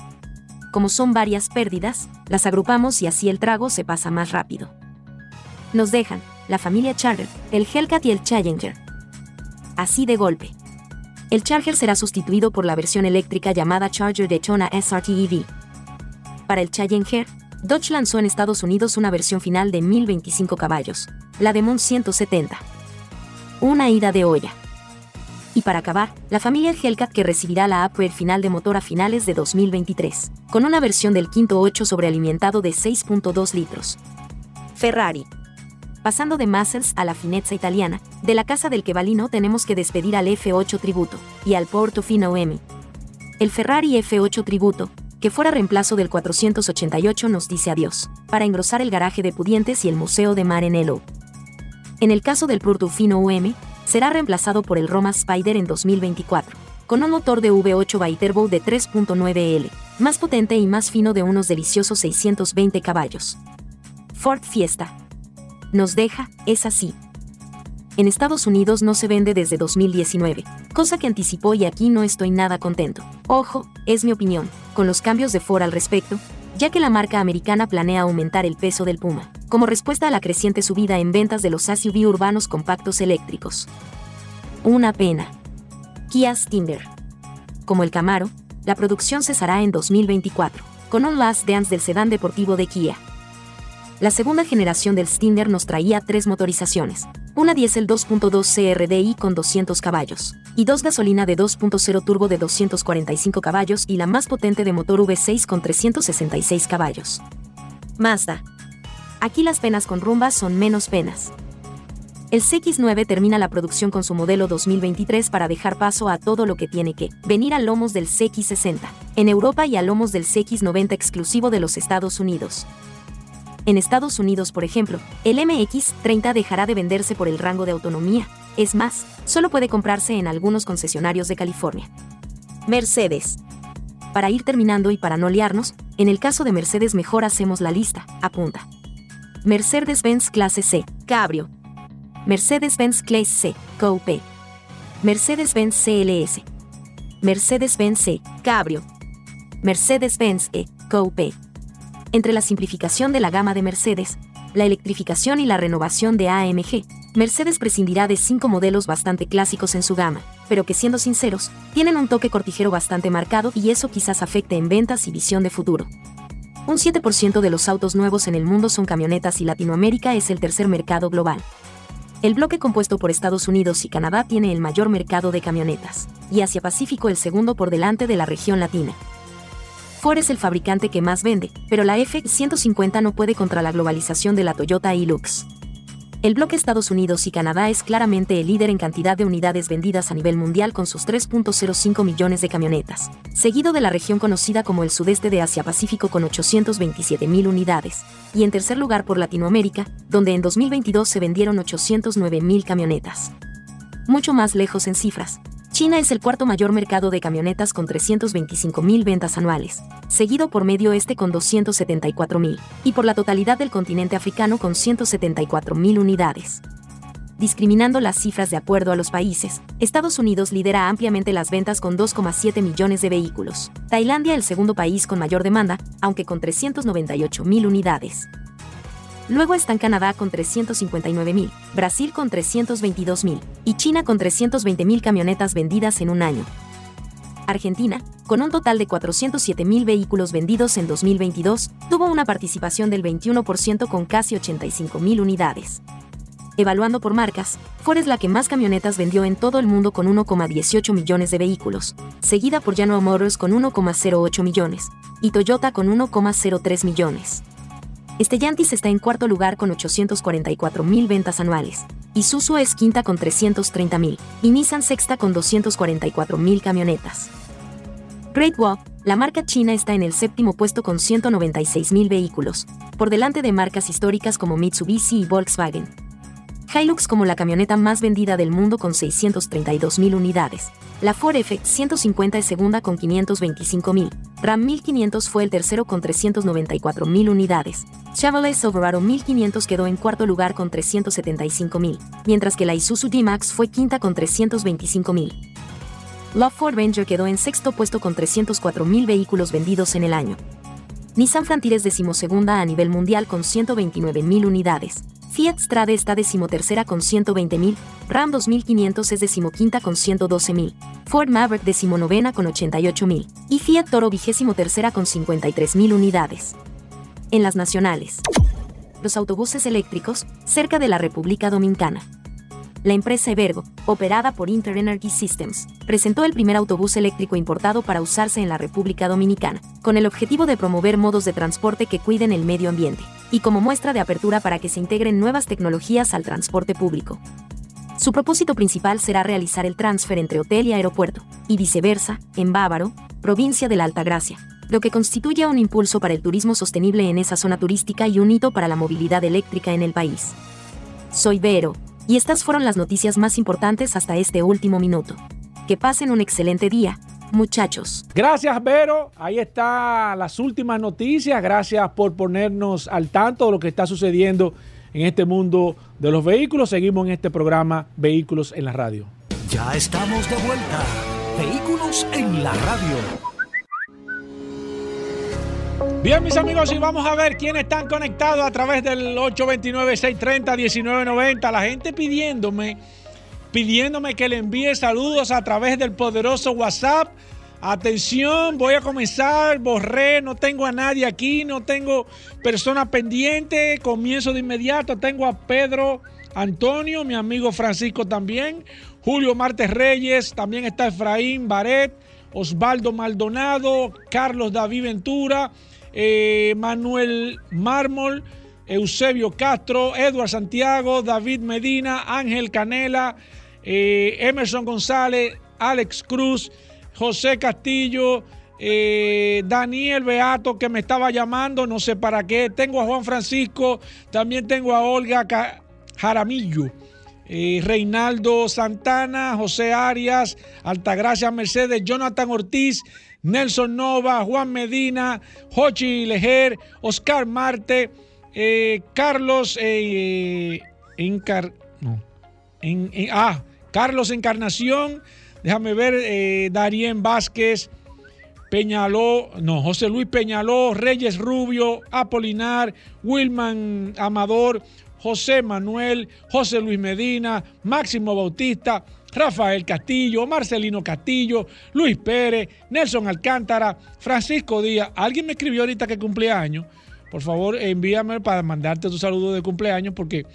Como son varias pérdidas, las agrupamos y así el trago se pasa más rápido. Nos dejan la familia Charger, el Hellcat y el Challenger. Así de golpe. El Charger será sustituido por la versión eléctrica llamada Charger Daytona SRT EV. Para el Challenger, Dodge lanzó en Estados Unidos una versión final de 1025 caballos, la Demon 170. Una ida de olla. Y para acabar, la familia Hellcat que recibirá la upgrade final de motor a finales de 2023, con una versión del quinto 8 sobrealimentado de 6.2 litros. Ferrari. Pasando de Muscles a la finezza italiana, de la casa del Quevalino tenemos que despedir al F8 Tributo y al Portofino M. El Ferrari F8 Tributo, que fuera reemplazo del 488 nos dice adiós, para engrosar el garaje de Pudientes y el Museo de Marenello. En el caso del Portofino UM, será reemplazado por el Roma Spider en 2024, con un motor de V8 Viterbo de 3.9L, más potente y más fino de unos deliciosos 620 caballos. Ford Fiesta. Nos deja, es así, en Estados Unidos no se vende desde 2019, cosa que anticipó y aquí no estoy nada contento. Ojo, es mi opinión, con los cambios de Ford al respecto, ya que la marca americana planea aumentar el peso del Puma, como respuesta a la creciente subida en ventas de los SUV urbanos compactos eléctricos. Una pena. Kia Stinger. Como el Camaro, la producción cesará en 2024, con un Last Dance del sedán deportivo de Kia. La segunda generación del Stinger nos traía tres motorizaciones, una diésel 2.2 CRDI con 200 caballos, y dos gasolina de 2.0 turbo de 245 caballos y la más potente de motor V6 con 366 caballos. Mazda. Aquí las penas con rumbas son menos penas. El CX9 termina la producción con su modelo 2023 para dejar paso a todo lo que tiene que venir a lomos del CX60, en Europa y a lomos del CX90 exclusivo de los Estados Unidos. En Estados Unidos, por ejemplo, el MX30 dejará de venderse por el rango de autonomía. Es más, solo puede comprarse en algunos concesionarios de California. Mercedes. Para ir terminando y para no liarnos, en el caso de Mercedes mejor hacemos la lista, apunta. Mercedes-Benz Clase C, Cabrio. Mercedes-Benz Clase C, Coupe. Mercedes-Benz CLS. Mercedes-Benz C, Cabrio. Mercedes-Benz E, Coupe entre la simplificación de la gama de Mercedes, la electrificación y la renovación de AMG, Mercedes prescindirá de cinco modelos bastante clásicos en su gama, pero que siendo sinceros, tienen un toque cortijero bastante marcado y eso quizás afecte en ventas y visión de futuro. Un 7% de los autos nuevos en el mundo son camionetas y Latinoamérica es el tercer mercado global. El bloque compuesto por Estados Unidos y Canadá tiene el mayor mercado de camionetas, y Asia Pacífico el segundo por delante de la región latina. Ford es el fabricante que más vende, pero la F-150 no puede contra la globalización de la Toyota Hilux. El bloque Estados Unidos y Canadá es claramente el líder en cantidad de unidades vendidas a nivel mundial con sus 3.05 millones de camionetas, seguido de la región conocida como el sudeste de Asia-Pacífico con 827 mil unidades, y en tercer lugar por Latinoamérica, donde en 2022 se vendieron 809 mil camionetas. Mucho más lejos en cifras, China es el cuarto mayor mercado de camionetas con 325.000 ventas anuales, seguido por Medio Este con 274.000, y por la totalidad del continente africano con 174.000 unidades. Discriminando las cifras de acuerdo a los países, Estados Unidos lidera ampliamente las ventas con 2,7 millones de vehículos, Tailandia el segundo país con mayor demanda, aunque con 398.000 unidades. Luego están Canadá con 359.000, Brasil con 322.000 y China con 320.000 camionetas vendidas en un año. Argentina, con un total de 407.000 vehículos vendidos en 2022, tuvo una participación del 21% con casi 85.000 unidades. Evaluando por marcas, Ford es la que más camionetas vendió en todo el mundo con 1,18 millones de vehículos, seguida por General Motors con 1,08 millones y Toyota con 1,03 millones. Stellantis está en cuarto lugar con 844.000 ventas anuales. Isuzu es quinta con 330.000 y Nissan sexta con 244.000 camionetas. Great Wall, la marca china está en el séptimo puesto con 196.000 vehículos, por delante de marcas históricas como Mitsubishi y Volkswagen. Hilux como la camioneta más vendida del mundo con 632.000 unidades. La Ford F-150 es segunda con 525.000. Ram 1500 fue el tercero con 394.000 unidades. Chevrolet Silverado 1500 quedó en cuarto lugar con 375.000, mientras que la Isuzu D-Max fue quinta con 325.000. La Ford Ranger quedó en sexto puesto con 304.000 vehículos vendidos en el año. Nissan Frontier es decimosegunda a nivel mundial con 129.000 unidades. Fiat Strade está decimotercera con 120.000, Ram 2500 es decimoquinta con 112.000, Ford Maverick decimonovena con 88.000 y Fiat Toro vigésimo tercera con 53.000 unidades. En las nacionales. Los autobuses eléctricos, cerca de la República Dominicana la empresa Evergo, operada por Inter Energy Systems, presentó el primer autobús eléctrico importado para usarse en la República Dominicana, con el objetivo de promover modos de transporte que cuiden el medio ambiente, y como muestra de apertura para que se integren nuevas tecnologías al transporte público. Su propósito principal será realizar el transfer entre hotel y aeropuerto, y viceversa, en Bávaro, provincia de la Altagracia, lo que constituye un impulso para el turismo sostenible en esa zona turística y un hito para la movilidad eléctrica en el país. Soy Vero, y estas fueron las noticias más importantes hasta este último minuto. Que pasen un excelente día, muchachos. Gracias, Vero. Ahí están las últimas noticias. Gracias por ponernos al tanto de lo que está sucediendo en este mundo de los vehículos. Seguimos en este programa Vehículos en la Radio. Ya estamos de vuelta. Vehículos en la Radio. Bien, mis amigos, y vamos a ver quiénes están conectados a través del 829-630-1990. La gente pidiéndome, pidiéndome que le envíe saludos a través del poderoso WhatsApp. Atención, voy a comenzar, borré, no tengo a nadie aquí, no tengo persona pendiente, comienzo de inmediato, tengo a Pedro Antonio, mi amigo Francisco también, Julio Martes Reyes, también está Efraín Baret, Osvaldo Maldonado, Carlos David Ventura, eh, Manuel Mármol, Eusebio Castro, Edward Santiago, David Medina, Ángel Canela, eh, Emerson González, Alex Cruz, José Castillo, eh, Daniel Beato que me estaba llamando, no sé para qué. Tengo a Juan Francisco, también tengo a Olga Jaramillo. Reinaldo Santana, José Arias, Altagracia Mercedes, Jonathan Ortiz, Nelson Nova, Juan Medina, Jochi Lejer, Oscar Marte, eh, Carlos eh, ah, Carlos Encarnación, déjame ver, eh, Darien Vázquez, Peñaló, no, José Luis Peñaló, Reyes Rubio, Apolinar, Wilman Amador, José Manuel, José Luis Medina, Máximo Bautista, Rafael Castillo, Marcelino Castillo, Luis Pérez, Nelson Alcántara, Francisco Díaz. Alguien me escribió ahorita que cumpleaños. Por favor, envíame para mandarte tu saludo de cumpleaños porque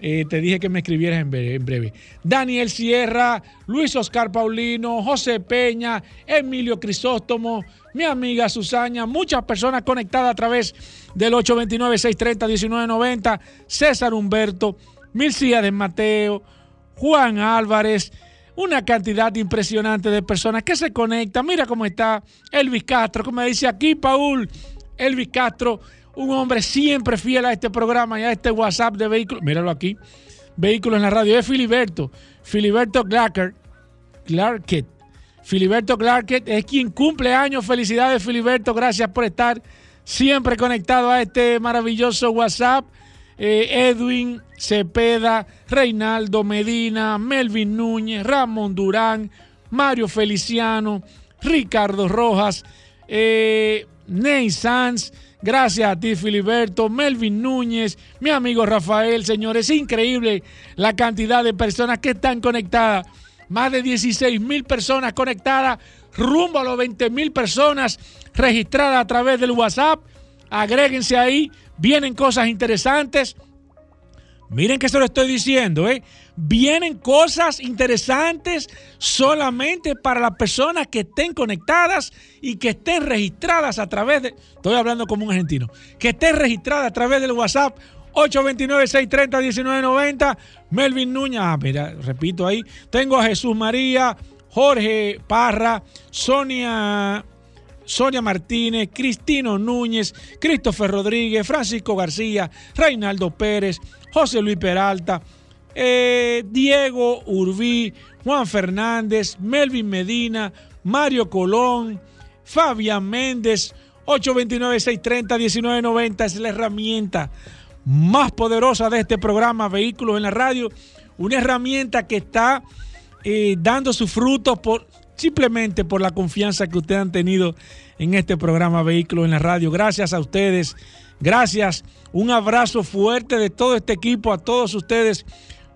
eh, te dije que me escribieras en breve, Daniel Sierra, Luis Oscar Paulino, José Peña, Emilio Crisóstomo, mi amiga Susana, muchas personas conectadas a través del 829-630-1990, César Humberto, de Mateo, Juan Álvarez, una cantidad impresionante de personas que se conectan. Mira cómo está Elvis Castro, como dice aquí Paul, Elvis Castro, un hombre siempre fiel a este programa y a este WhatsApp de vehículos. Míralo aquí, vehículos en la radio. Es Filiberto, Filiberto Clarket, Clarket. Filiberto Clarket es quien cumple años. Felicidades, Filiberto. Gracias por estar siempre conectado a este maravilloso WhatsApp. Eh, Edwin Cepeda, Reinaldo Medina, Melvin Núñez, Ramón Durán, Mario Feliciano, Ricardo Rojas, eh, Ney Sanz. Gracias a ti, Filiberto, Melvin Núñez, mi amigo Rafael, señores. Es increíble la cantidad de personas que están conectadas. Más de 16 mil personas conectadas, rumbo a los 20 mil personas registradas a través del WhatsApp. Agréguense ahí vienen cosas interesantes. Miren que se lo estoy diciendo, ¿eh? Vienen cosas interesantes solamente para las personas que estén conectadas y que estén registradas a través de. Estoy hablando como un argentino. Que estén registradas a través del WhatsApp 829-630-1990. Melvin Núñez. Ah, mira, repito ahí. Tengo a Jesús María, Jorge Parra, Sonia Sonia Martínez, Cristino Núñez, Christopher Rodríguez, Francisco García, Reinaldo Pérez, José Luis Peralta, eh, Diego Urbí, Juan Fernández, Melvin Medina, Mario Colón, Fabián Méndez, 829-630-1990 es la herramienta más poderosa de este programa Vehículos en la Radio, una herramienta que está eh, dando sus frutos por simplemente por la confianza que ustedes han tenido en este programa Vehículos en la Radio. Gracias a ustedes, gracias. Un abrazo fuerte de todo este equipo a todos ustedes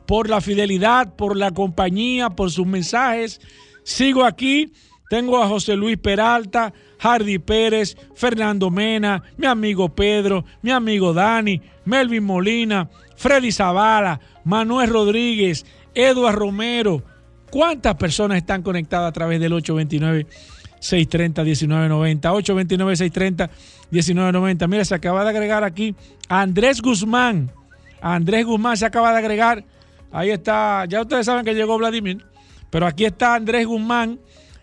por la fidelidad, por la compañía, por sus mensajes. Sigo aquí. Tengo a José Luis Peralta, Hardy Pérez, Fernando Mena, mi amigo Pedro, mi amigo Dani, Melvin Molina, Freddy Zavala, Manuel Rodríguez, Eduard Romero, ¿Cuántas personas están conectadas a través del 829-630-1990? 829-630-1990. Mira, se acaba de agregar aquí Andrés Guzmán. Andrés Guzmán se acaba de agregar. Ahí está, ya ustedes saben que llegó Vladimir, pero aquí está Andrés Guzmán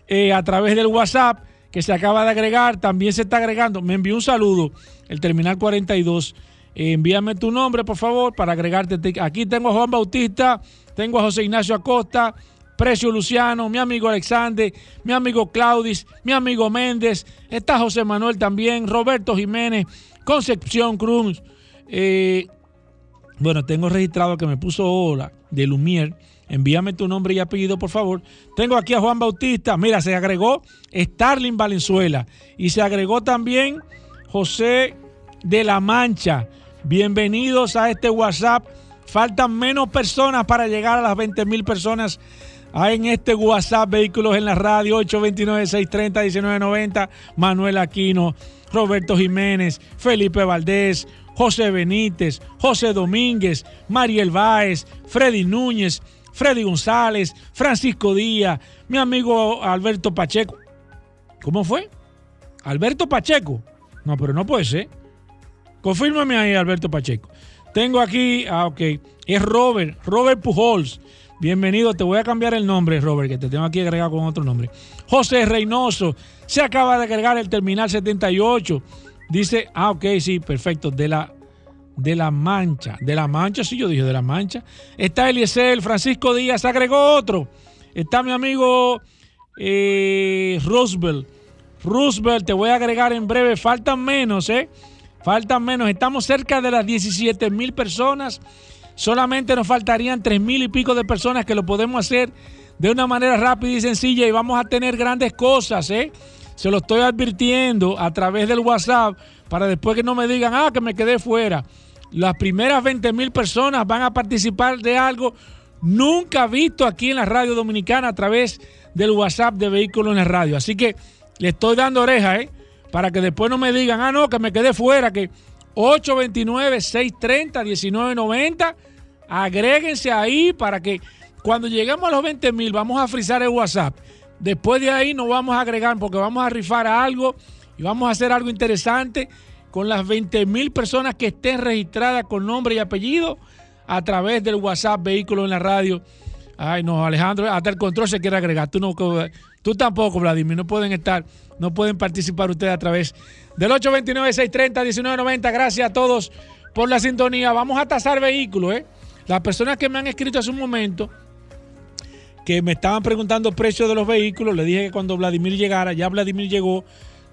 eh, a través del WhatsApp que se acaba de agregar. También se está agregando. Me envió un saludo, el terminal 42. Eh, envíame tu nombre, por favor, para agregarte. Aquí tengo a Juan Bautista, tengo a José Ignacio Acosta. Precio Luciano, mi amigo Alexander, mi amigo Claudis, mi amigo Méndez, está José Manuel también, Roberto Jiménez, Concepción Cruz. Eh, bueno, tengo registrado que me puso hola de Lumier. Envíame tu nombre y apellido, por favor. Tengo aquí a Juan Bautista. Mira, se agregó Starling Valenzuela. Y se agregó también José de la Mancha. Bienvenidos a este WhatsApp. Faltan menos personas para llegar a las 20 mil personas Ahí en este WhatsApp, Vehículos en la Radio, 829-630-1990, Manuel Aquino, Roberto Jiménez, Felipe Valdés, José Benítez, José Domínguez, Mariel Báez, Freddy Núñez, Freddy González, Francisco Díaz, mi amigo Alberto Pacheco. ¿Cómo fue? Alberto Pacheco. No, pero no puede ser. Confírmame ahí, Alberto Pacheco. Tengo aquí, ah, ok, es Robert, Robert Pujols. Bienvenido, te voy a cambiar el nombre, Robert, que te tengo aquí agregado con otro nombre. José Reynoso, se acaba de agregar el terminal 78. Dice, ah, ok, sí, perfecto, de la, de la mancha. De la mancha, sí, yo dije de la mancha. Está Eliezer, Francisco Díaz, agregó otro. Está mi amigo eh, Roosevelt. Roosevelt, te voy a agregar en breve. Faltan menos, ¿eh? Faltan menos. Estamos cerca de las 17 mil personas. Solamente nos faltarían 3 mil y pico de personas que lo podemos hacer de una manera rápida y sencilla y vamos a tener grandes cosas, ¿eh? Se lo estoy advirtiendo a través del WhatsApp para después que no me digan, ah, que me quedé fuera. Las primeras 20 mil personas van a participar de algo nunca visto aquí en la radio dominicana a través del WhatsApp de Vehículos en la Radio. Así que le estoy dando oreja, ¿eh? Para que después no me digan, ah, no, que me quedé fuera, que 829-630-1990. Agréguense ahí para que cuando lleguemos a los 20 mil vamos a frizar el WhatsApp. Después de ahí nos vamos a agregar porque vamos a rifar algo y vamos a hacer algo interesante con las 20 mil personas que estén registradas con nombre y apellido a través del WhatsApp Vehículos en la Radio. Ay, no, Alejandro, hasta el control se quiere agregar. Tú, no, tú tampoco, Vladimir. No pueden estar, no pueden participar ustedes a través del 829-630-1990. Gracias a todos por la sintonía. Vamos a tasar vehículos, ¿eh? Las personas que me han escrito hace un momento, que me estaban preguntando precio de los vehículos, le dije que cuando Vladimir llegara, ya Vladimir llegó,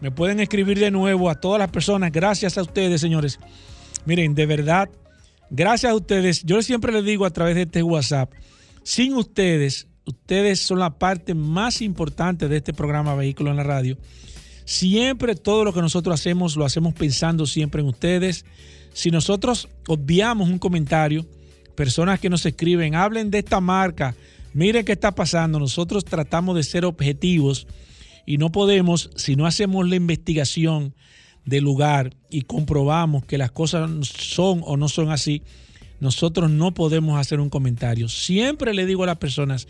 me pueden escribir de nuevo a todas las personas. Gracias a ustedes, señores. Miren, de verdad, gracias a ustedes. Yo siempre les digo a través de este WhatsApp, sin ustedes, ustedes son la parte más importante de este programa Vehículo en la Radio. Siempre todo lo que nosotros hacemos lo hacemos pensando siempre en ustedes. Si nosotros obviamos un comentario, personas que nos escriben, hablen de esta marca, miren qué está pasando, nosotros tratamos de ser objetivos y no podemos, si no hacemos la investigación del lugar y comprobamos que las cosas son o no son así, nosotros no podemos hacer un comentario. Siempre le digo a las personas,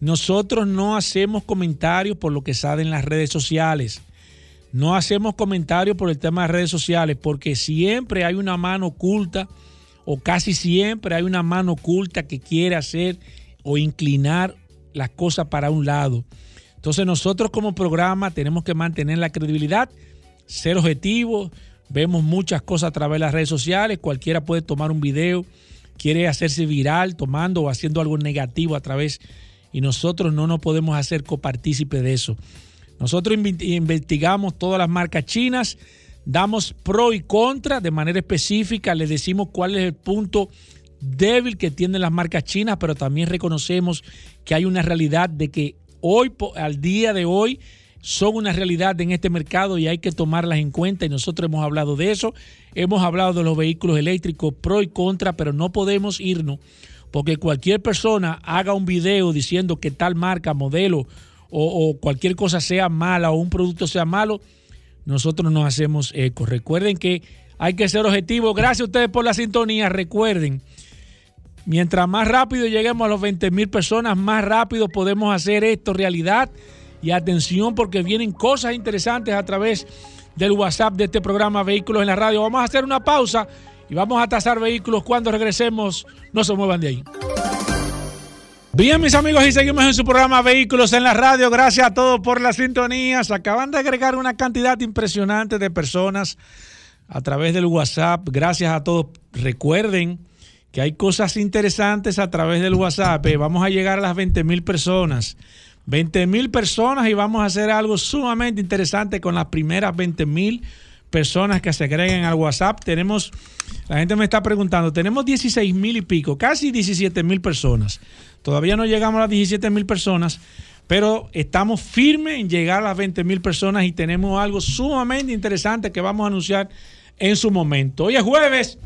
nosotros no hacemos comentarios por lo que sale en las redes sociales. No hacemos comentarios por el tema de redes sociales porque siempre hay una mano oculta o casi siempre hay una mano oculta que quiere hacer o inclinar las cosas para un lado. Entonces nosotros como programa tenemos que mantener la credibilidad, ser objetivos, vemos muchas cosas a través de las redes sociales, cualquiera puede tomar un video, quiere hacerse viral tomando o haciendo algo negativo a través y nosotros no nos podemos hacer copartícipe de eso. Nosotros investigamos todas las marcas chinas, damos pro y contra de manera específica, les decimos cuál es el punto débil que tienen las marcas chinas, pero también reconocemos que hay una realidad de que hoy, al día de hoy, son una realidad en este mercado y hay que tomarlas en cuenta y nosotros hemos hablado de eso, hemos hablado de los vehículos eléctricos pro y contra, pero no podemos irnos porque cualquier persona haga un video diciendo que tal marca, modelo o, cualquier cosa sea mala o un producto sea malo, nosotros nos hacemos eco. Recuerden que hay que ser objetivos. Gracias a ustedes por la sintonía. Recuerden, mientras más rápido lleguemos a los 20 mil personas, más rápido podemos hacer esto realidad. Y atención porque vienen cosas interesantes a través del WhatsApp de este programa Vehículos en la Radio. Vamos a hacer una pausa y vamos a tasar vehículos cuando regresemos. No se muevan de ahí. Bien, mis amigos, y seguimos en su programa Vehículos en la Radio. Gracias a todos por la sintonía. Se acaban de agregar una cantidad impresionante de personas a través del WhatsApp. Gracias a todos. Recuerden que hay cosas interesantes a través del WhatsApp. Eh, vamos a llegar a las 20 mil personas. 20 mil personas y vamos a hacer algo sumamente interesante con las primeras 20 mil personas que se agreguen al WhatsApp. Tenemos, la gente me está preguntando, tenemos 16 mil y pico, casi 17 mil personas. Todavía no llegamos a las 17 mil personas, pero estamos firmes en llegar a las 20 mil personas y tenemos algo sumamente interesante que vamos a anunciar en su momento. Hoy es jueves,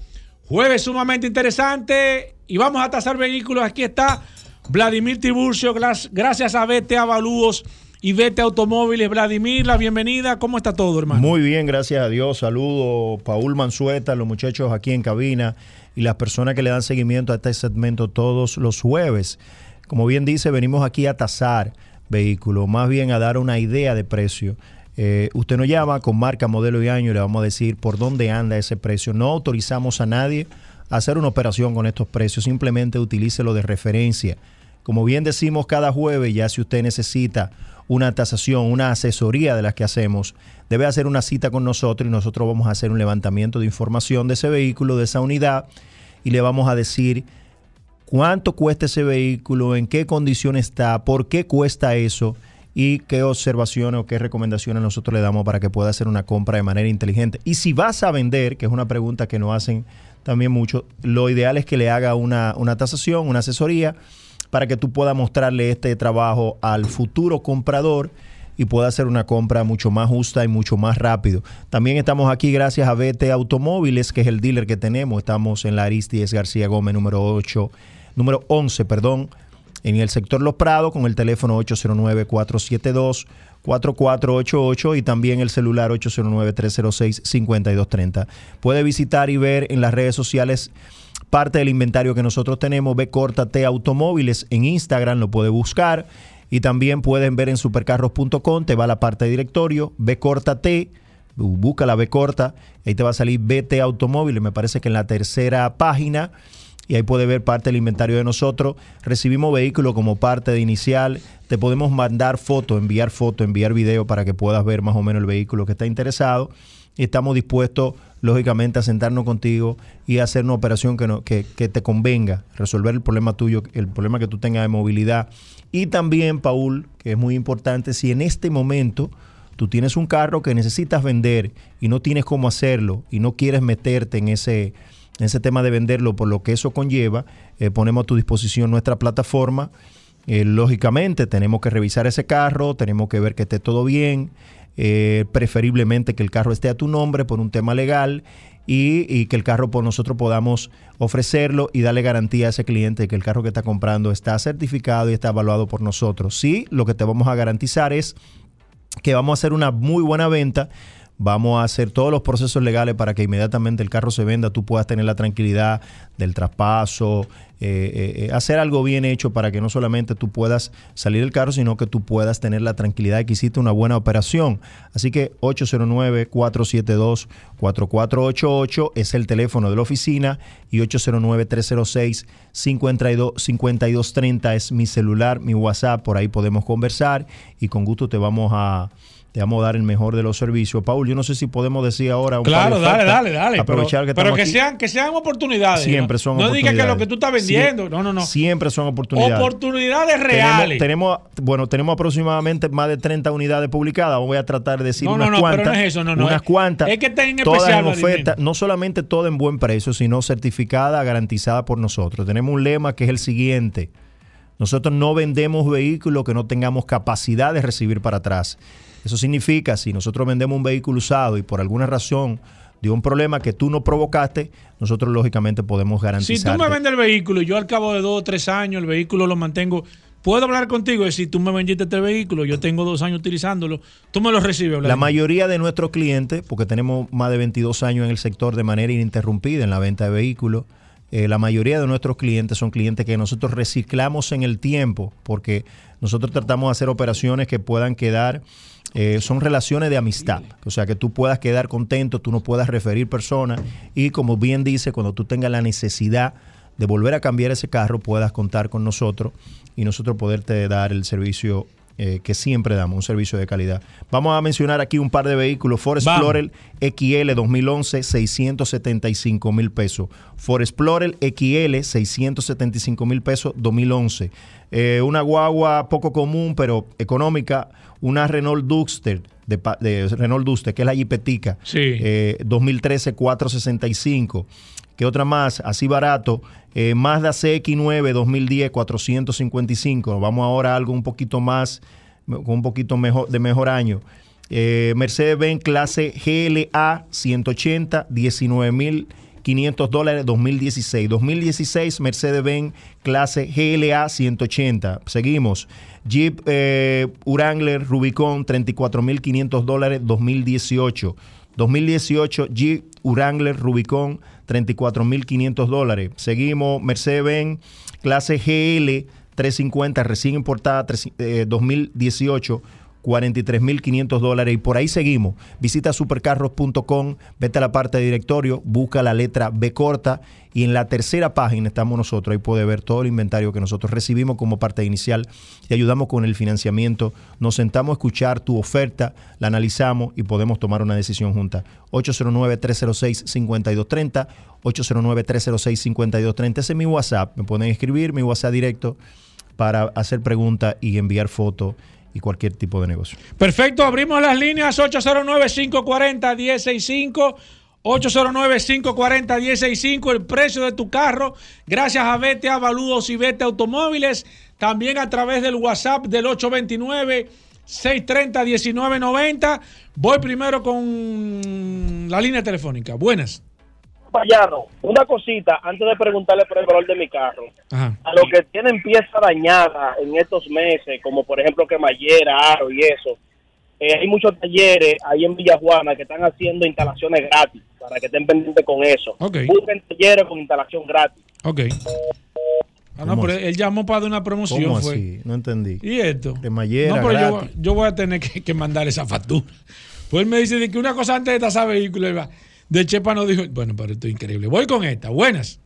jueves sumamente interesante y vamos a tasar vehículos. Aquí está Vladimir Tiburcio, gracias a Vete Avalúos y Vete Automóviles. Vladimir, la bienvenida. ¿Cómo está todo, hermano? Muy bien, gracias a Dios. Saludo Paul Manzueta, los muchachos aquí en cabina y las personas que le dan seguimiento a este segmento todos los jueves. Como bien dice, venimos aquí a tasar vehículos, más bien a dar una idea de precio. Eh, usted nos llama con marca, modelo y año y le vamos a decir por dónde anda ese precio. No autorizamos a nadie a hacer una operación con estos precios, simplemente utilícelo de referencia. Como bien decimos cada jueves, ya si usted necesita una tasación, una asesoría de las que hacemos, debe hacer una cita con nosotros y nosotros vamos a hacer un levantamiento de información de ese vehículo, de esa unidad, y le vamos a decir cuánto cuesta ese vehículo, en qué condición está, por qué cuesta eso y qué observaciones o qué recomendaciones nosotros le damos para que pueda hacer una compra de manera inteligente. Y si vas a vender, que es una pregunta que nos hacen también mucho, lo ideal es que le haga una, una tasación, una asesoría, para que tú puedas mostrarle este trabajo al futuro comprador y pueda hacer una compra mucho más justa y mucho más rápido. También estamos aquí gracias a BT Automóviles, que es el dealer que tenemos. Estamos en la Aristides García Gómez número 8, número 11, perdón, en el sector Los Prados con el teléfono 809-472-4488 y también el celular 809-306-5230. Puede visitar y ver en las redes sociales parte del inventario que nosotros tenemos. Ve Córtate Automóviles en Instagram, lo puede buscar. Y también pueden ver en supercarros.com, te va a la parte de directorio, ve Córtate, busca la B corta, ahí te va a salir BT Automóviles, me parece que en la tercera página, y ahí puede ver parte del inventario de nosotros. Recibimos vehículos como parte de inicial, te podemos mandar foto, enviar foto, enviar video para que puedas ver más o menos el vehículo que está interesado. Estamos dispuestos, lógicamente, a sentarnos contigo y hacer una operación que, no, que, que te convenga, resolver el problema tuyo, el problema que tú tengas de movilidad. Y también, Paul, que es muy importante, si en este momento tú tienes un carro que necesitas vender y no tienes cómo hacerlo y no quieres meterte en ese, en ese tema de venderlo por lo que eso conlleva, eh, ponemos a tu disposición nuestra plataforma. Eh, lógicamente tenemos que revisar ese carro, tenemos que ver que esté todo bien, eh, preferiblemente que el carro esté a tu nombre por un tema legal y, y, que el carro por nosotros podamos ofrecerlo y darle garantía a ese cliente de que el carro que está comprando está certificado y está evaluado por nosotros. Sí, lo que te vamos a garantizar es que vamos a hacer una muy buena venta. Vamos a hacer todos los procesos legales para que inmediatamente el carro se venda, tú puedas tener la tranquilidad del traspaso, eh, eh, hacer algo bien hecho para que no solamente tú puedas salir del carro, sino que tú puedas tener la tranquilidad de que hiciste una buena operación. Así que 809-472-4488 es el teléfono de la oficina y 809-306-5230 es mi celular, mi WhatsApp, por ahí podemos conversar y con gusto te vamos a te vamos a dar el mejor de los servicios. Paul, yo no sé si podemos decir ahora un Claro, par de dale, dale, dale. Aprovechar pero que pero que aquí. sean, que sean oportunidades. Siempre ¿no? son No digas que lo oportunidades. que tú estás vendiendo. No, no, no. Siempre son oportunidades. Oportunidades reales. Tenemos, tenemos, bueno, tenemos aproximadamente más de 30 unidades publicadas. Voy a tratar de decir No, unas no, no, pero cuantas. no es eso, no, no. Unas cuantas. Es que está en todas especial, en oferta. No solamente todo en buen precio, sino certificada, garantizada por nosotros. Tenemos un lema que es el siguiente. Nosotros no vendemos vehículos que no tengamos capacidad de recibir para atrás. Eso significa, si nosotros vendemos un vehículo usado y por alguna razón dio un problema que tú no provocaste, nosotros lógicamente podemos Si garantizar. tú me vendes el vehículo y yo al cabo de dos o tres años el vehículo lo mantengo, puedo hablar contigo y decir, tú me vendiste este vehículo, yo tengo dos años utilizándolo, tú me lo recibes. La mayoría de nuestros clientes, porque tenemos más de 22 años en el sector de manera ininterrumpida en la venta de vehículos, eh, la mayoría de nuestros clientes son clientes que nosotros reciclamos en el tiempo, porque nosotros tratamos de hacer operaciones que puedan quedar, eh, son relaciones de amistad, o sea, que tú puedas quedar contento, tú no puedas referir personas y como bien dice, cuando tú tengas la necesidad de volver a cambiar ese carro, puedas contar con nosotros y nosotros poderte dar el servicio eh, que siempre damos, un servicio de calidad. Vamos a mencionar aquí un par de vehículos. Ford. Explorer XL 2011, 675 mil pesos. Ford Explorer XL, 675 mil pesos, 2011. Eh, una guagua poco común, pero económica. Una Renault Duster, de, Renault Duster, que es la Jipetica. Sí. Eh, 2013, 465. ¿Qué otra más? Así barato. Eh, Mazda CX9 2010, 455. Nos Vamos ahora a algo un poquito más, con un poquito mejor, de mejor año. Eh, Mercedes-Benz clase GLA 180, 500 dólares 2016. 2016 Mercedes-Benz clase GLA 180. Seguimos. Jeep eh, Wrangler Rubicon 34.500 dólares 2018. 2018 Jeep Wrangler Rubicon 34.500 dólares. Seguimos Mercedes-Benz clase GL 350 recién importada tres- eh, 2018 43.500 dólares y por ahí seguimos. Visita supercarros.com, vete a la parte de directorio, busca la letra B corta y en la tercera página estamos nosotros. Ahí puede ver todo el inventario que nosotros recibimos como parte inicial. Te ayudamos con el financiamiento. Nos sentamos a escuchar tu oferta, la analizamos y podemos tomar una decisión junta. 809-306-5230, 809-306-5230. Ese es mi WhatsApp. Me pueden escribir, mi WhatsApp directo para hacer preguntas y enviar fotos y cualquier tipo de negocio. Perfecto, abrimos las líneas 809-540-165. 809-540-165, el precio de tu carro, gracias a Vete Avaludos y Vete Automóviles, también a través del WhatsApp del 829-630-1990. Voy primero con la línea telefónica. Buenas. Payano, una cosita antes de preguntarle por el valor de mi carro. Ajá. A los que tienen pieza dañada en estos meses, como por ejemplo quemallera, aro y eso, eh, hay muchos talleres ahí en Villajuana que están haciendo instalaciones gratis para que estén pendientes con eso. Ok. Busquen talleres con instalación gratis. Ok. Ah, no, ¿Cómo pero él llamó para dar una promoción. ¿Cómo fue. así? No entendí. ¿Y esto? Cremallera, no, pero yo, voy a tener que, que mandar esa factura. Pues él me dice de que una cosa antes de tasar vehículos, él va- de Chepa no dijo, bueno, pero esto es increíble. Voy con esta, buenas.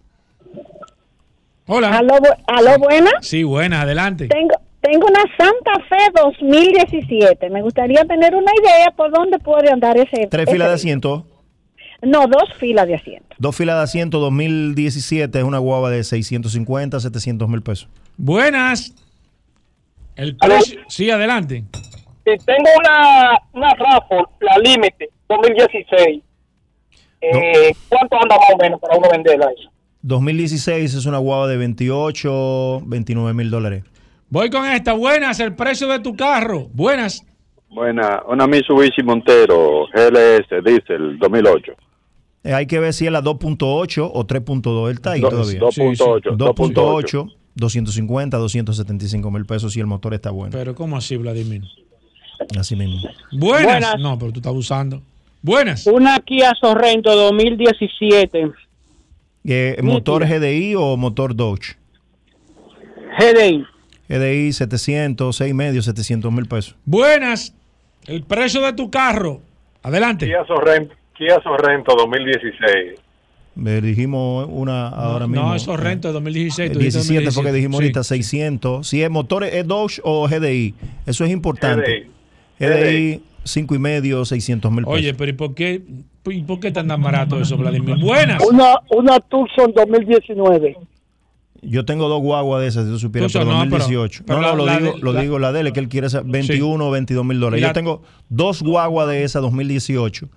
Hola. Aló, aló, buena. Sí, buenas, adelante. Tengo, tengo una Santa Fe 2017. Me gustaría tener una idea por dónde puede andar ese. Tres ese filas de asiento. No, dos filas de asiento. Dos filas de asiento 2017 es una guava de 650, 700 mil pesos. Buenas. El precio. Sí, adelante. Tengo una, una RAFO, la Límite 2016, eh, ¿cuánto anda más o menos para uno venderla eso? 2016 es una guava de 28, 29 mil dólares. Voy con esta. Buenas, el precio de tu carro. Buenas. Buena, una Mitsubishi Montero GLS Diesel 2008. Eh, hay que ver si es la 2.8 o 3.2. Él está ahí todavía. 2.8, 2.8, 250, 275 mil pesos si el motor está bueno. Pero ¿cómo así, Vladimir? Así mismo. Buenas. Buenas. No, pero tú estás usando. Buenas. Una Kia Sorrento 2017 Eh, ¿Motor GDI o motor Dodge? GDI. GDI 700, 6 medio, 700 mil pesos. Buenas. El precio de tu carro. Adelante. Kia Sorrento, Kia Sorrento 2016. Eh, dijimos una ahora mismo. No, eso rento de 2016. Eh, tú dijiste 17 porque dijimos 2017. ahorita 600. Si es motor es Dodge o GDI. Eso es importante. GDI. GDI 5 y medio, 600 mil pesos. Oye, pero ¿y por qué, y por qué tan tan barato eso, Vladimir? Buenas. Una, una Tucson 2019. Yo tengo dos guaguas de esas, si tú supieras, Tucson, pero no, pero- 2018. pero no, no, la- lo, la digo, de- lo la- digo la de él, que él quiere esa 21 o 22 mil dólares. Yo la- tengo dos guaguas de esas 2018,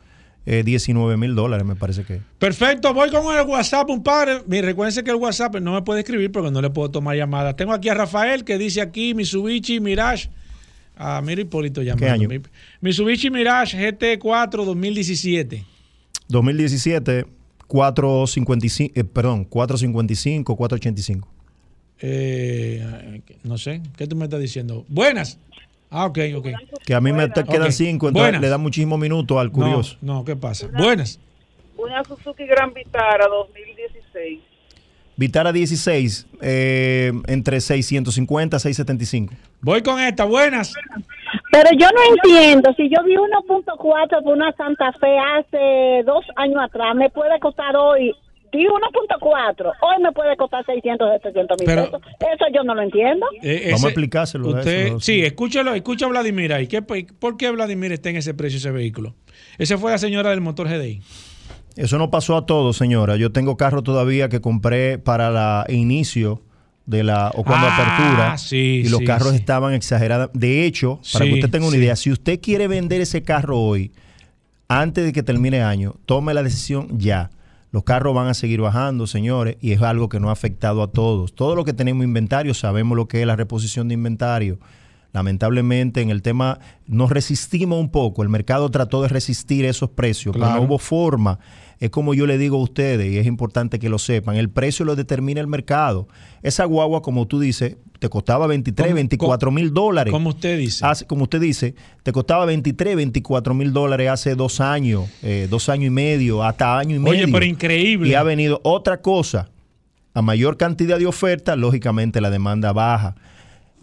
eh, 19 mil dólares me parece que. Perfecto, voy con el WhatsApp, un padre. Mire, recuérdense que el WhatsApp no me puede escribir porque no le puedo tomar llamadas. Tengo aquí a Rafael que dice aquí Mitsubishi Mirage. Ah, mira Hipólito llamando. ¿Qué año? Mi- Mitsubishi Mirage GT4 2017. 2017, 455, eh, perdón, 455, 485. Eh, no sé, ¿qué tú me estás diciendo? Buenas. Ah, ok, ok. Que a mí me te quedan. 5, entonces Buenas. le da muchísimos minutos al curioso. No, no, ¿qué pasa? Buenas. Una Suzuki Gran Vitara 2016. Vitara 16, eh, entre 650 675. Voy con esta, buenas. Pero yo no entiendo, si yo vi 1.4 por una Santa Fe hace dos años atrás, me puede costar hoy, di 1.4, hoy me puede costar 600, 700 mil Pero- pesos. Eso yo no lo entiendo. Eh, Vamos ese- a explicárselo. a eso, sí, escúchalo, escucha a Vladimir ahí. ¿Qué, ¿Por qué Vladimir está en ese precio ese vehículo? Esa fue la señora del motor GDI. Eso no pasó a todos, señora. Yo tengo carro todavía que compré para la inicio de la o cuando Ah, apertura sí, y los sí, carros sí. estaban exagerados. De hecho, para que usted tenga una idea, si usted quiere vender ese carro hoy, antes de que termine el año, tome la decisión ya. Los carros van a seguir bajando, señores, y es algo que no ha afectado a todos. Todo lo que tenemos inventario, sabemos lo que es la reposición de inventario. Lamentablemente en el tema nos resistimos un poco, el mercado trató de resistir esos precios, pero no hubo forma. Es como yo le digo a ustedes, y es importante que lo sepan, el precio lo determina el mercado. Esa guagua, como tú dices, te costaba 23, Como- 24 mil dólares. Como usted dice. Hace- como usted dice, te costaba 23, 24 mil dólares hace dos años, eh, dos años y medio, hasta año y Oye, medio. pero increíble. Y ha venido otra cosa. A mayor cantidad de oferta, lógicamente la demanda baja.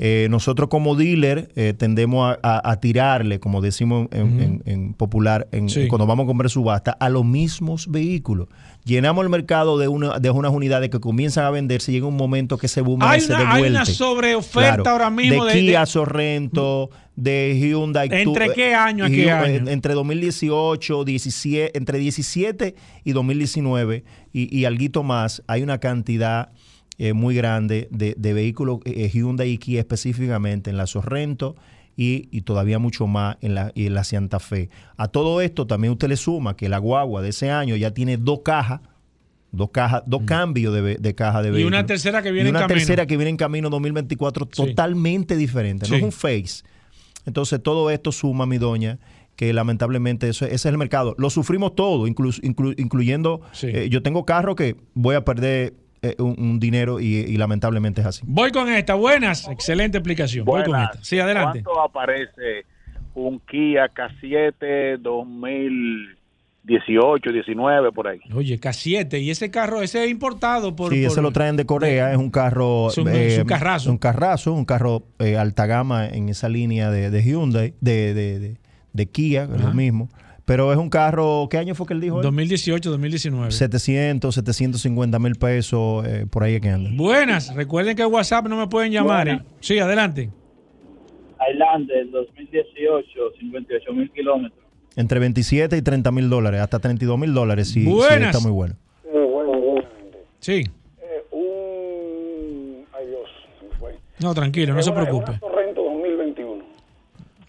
Eh, nosotros como dealer eh, tendemos a, a- a tirarle, como decimos en, en- en popular, en- Sí. cuando vamos a comprar subasta, a los mismos vehículos. Llenamos el mercado de, una, de unas unidades que comienzan a venderse y llega un momento que ese boom se una, hay devuelve. una sobreoferta Claro. ahora mismo de, de, Kia de- Sorrento, de Hyundai. ¿Entre Tu- qué año a qué Hyundai, año? eh, Entre 2018, 17, entre 17 y 2019 y, y alguito más, hay una cantidad eh, muy grande de, de vehículos eh, Hyundai y Kia específicamente en la Sorrento y, y todavía mucho más en la, y en la Santa Fe. A todo esto también usted le suma que la guagua de ese año ya tiene dos cajas, dos cajas, dos cambios de, de caja de Mm. Y vehículos. una tercera que viene Y en una camino. tercera que viene en camino 2024 totalmente diferente. No Sí. es un face. Entonces todo esto suma, mi doña, que lamentablemente eso, ese es el mercado. Lo sufrimos todo, inclu- inclu- incluyendo, eh, yo tengo carro que voy a perder eh, un, un dinero y, y lamentablemente es así. Voy con esta. Buenas. Excelente explicación. Voy con Buenas. esta. Sí, adelante. ¿Cuánto aparece un Kia K7 2018, 19 por ahí? Oye, K7. Y ese carro, ese es importado por. sí, por- ese lo traen de Corea, es un carro... Es un- es un carrazo. Un carrazo, un carro eh, alta gama en esa línea de, de Hyundai, de, de, de- de Kia, que es lo mismo. Pero es un carro, ¿qué año fue que él dijo? él? 2018, 2019. 700, 750 mil pesos, eh, por ahí es que anda. Buenas. Recuerden que WhatsApp no me pueden llamar. ¿eh? Sí, adelante. Highlander 2018, 58 mil kilómetros. Entre 27 y 30 mil dólares, hasta 32 mil dólares, sí, sí Buenas. está muy bueno. Sí. Ay Dios, se me fue. No, tranquilo, no Es se preocupe. una Sorrento 2021.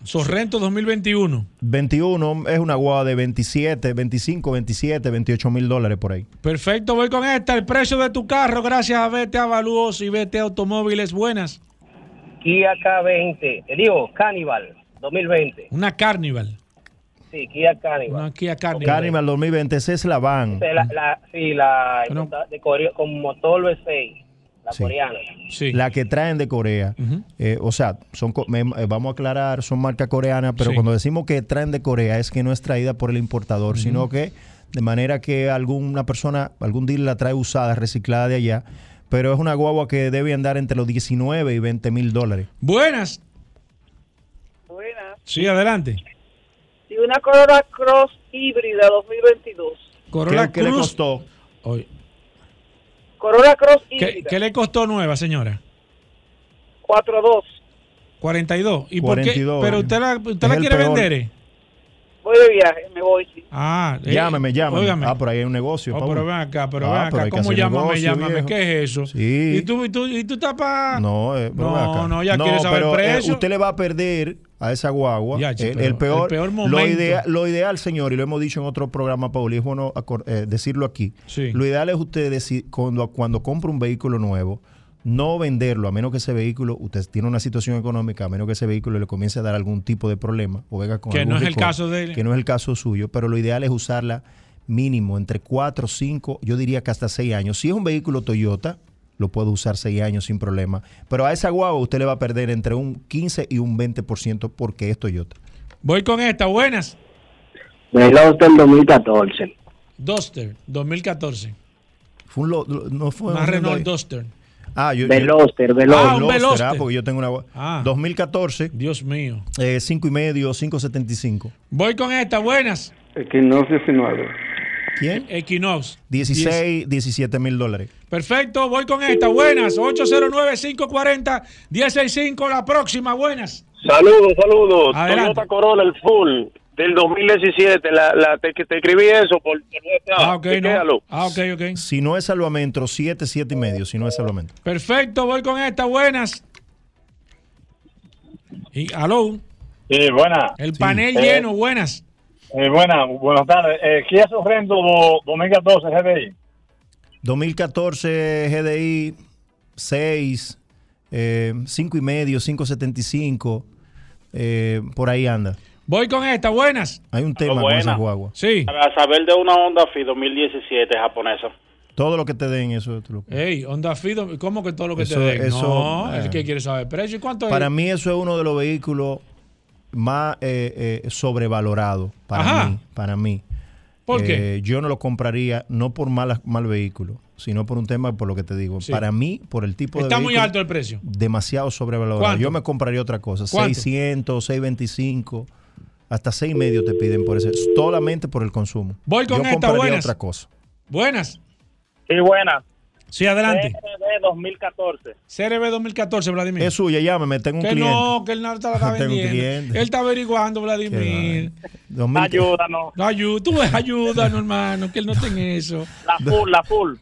Sorrento 2021. 21 es una guagua de 27, 25, 27, 28 mil dólares por ahí. Perfecto, voy con esta. El precio de tu carro, gracias a BT Avalúos y BT Automóviles. Buenas. Kia K20, te digo, Cannibal 2020. Una Carnival. Sí, Kia Cannibal. Una Kia Carnival. Carnival 2020, esa es la van. La, la- sí, la de Corea, con motor V6, la Sí. coreana. La que traen de Corea. Eh, o sea, son eh, vamos a aclarar, son marca coreana, pero Sí. cuando decimos que traen de Corea es que no es traída por el importador, sino que de manera que alguna persona, algún dealer la trae usada, reciclada de allá, pero es una guagua que debe andar entre los 19 y 20 mil dólares. Buenas. Buenas. Sí, adelante. Y una Corolla Cross híbrida 2022. Corolla ¿Qué, qué le Cruz. costó? Oye, Corolla Cross ¿qué, híbrida. qué le costó nueva, señora? 4.2. 42. ¿Y por qué? 42. Pero usted la, usted la quiere peor. vender. Voy de viaje, me voy. Sí. Ah, eh, Llámeme, llámeme. óigame. Ah, por ahí hay un negocio. Oh, pero ven acá, pero Ah, ven acá. ¿Cómo llámame, negocio, llámame? viejo. ¿Qué es eso? Sí. ¿Y tú, y tú, y tú estás para...? No, eh, pero No, ven acá. no, ya quiere saber el pero, eh, usted le va a perder a esa guagua. Ya, che, el, peor, el peor Lo, momento. idea- lo ideal, señor, y lo hemos dicho en otro programa, Paul, y es bueno eh, decirlo aquí. Sí. Lo ideal es usted deci- cuando, cuando compra un vehículo nuevo, no venderlo, a menos que ese vehículo, usted tiene una situación económica, a menos que ese vehículo le comience a dar algún tipo de problema o venga con Que algún no es el caso de él. Que no es el caso suyo, pero lo ideal es usarla mínimo entre 4, 5, yo diría que hasta 6 años. Si es un vehículo Toyota, lo puede usar 6 años sin problema. Pero a esa guagua usted le va a perder entre un 15 y un 20% porque es Toyota. Voy con esta. Buenas. Veloster 2014. Duster, 2014. Fue un lo- lo- no fue un Renault. Duster. Ah, yo, Veloster, Veloster. Ah, un Veloster, ah, porque yo tengo una Ah. 2014. Dios mío. Eh, 5 y medio, 5.75. Voy con esta. Buenas. Equinox 19. ¿Quién? Equinox. 16, 17 mil dólares. Perfecto, voy con esta. Buenas. 809-540-165. La próxima. Buenas. Saludos, saludos. Adelante. Toyota Corolla, el full del 2017. La, la, te, te escribí eso por, por WhatsApp. Ah, ok, no. Ah, ok, ok. Si no es salvamento, 7, 7 y medio. Si no es salvamento. Perfecto, voy con esta. Buenas. Y, aló. Sí, buena. El panel Eh, lleno. Buenas. Eh, buena, buenas tardes. Eh, Kia Sorrento do- 2014 GDI. 2014 GDI 6, eh, cinco y medio, 5.75, eh, por ahí anda. Voy con esta, buenas. Hay un tema con esa guagua. Sí. Para saber de una Honda Fit 2017 japonesa. Todo lo que te den, eso tú lo- Ey, Honda Fit, ¿cómo que todo lo que Eso- te den? eso, no, eh. el que quiere saber precio. ¿Y cuánto es? Para mí eso es uno de los vehículos más eh, eh, sobrevalorados para Ajá. mí. Para mí. ¿Por Eh, qué? yo no lo compraría no por mala- mal vehículo, sino por un tema, por lo que te digo. Sí. Para mí, por el tipo de Está muy vehículo, alto el precio. demasiado sobrevalorado. ¿Cuánto? Yo me compraría otra cosa, ¿Cuánto? 600, 625, hasta 6 y medio te piden por ese, solamente por el consumo. Voy con Yo esta, compraría buenas. otra cosa. Buenas. Sí, buena. Sí, adelante. CRB 2014. CRB 2014, Vladimir. Es suya, llámame, tengo un que cliente. no, que él no te la está Tengo un vendiendo. cliente. Él está averiguando, Vladimir. 2000 Ayúdanos. No, ayuda, tú ves, ayúdanos, hermano, que él no tenga eso. La full, la full.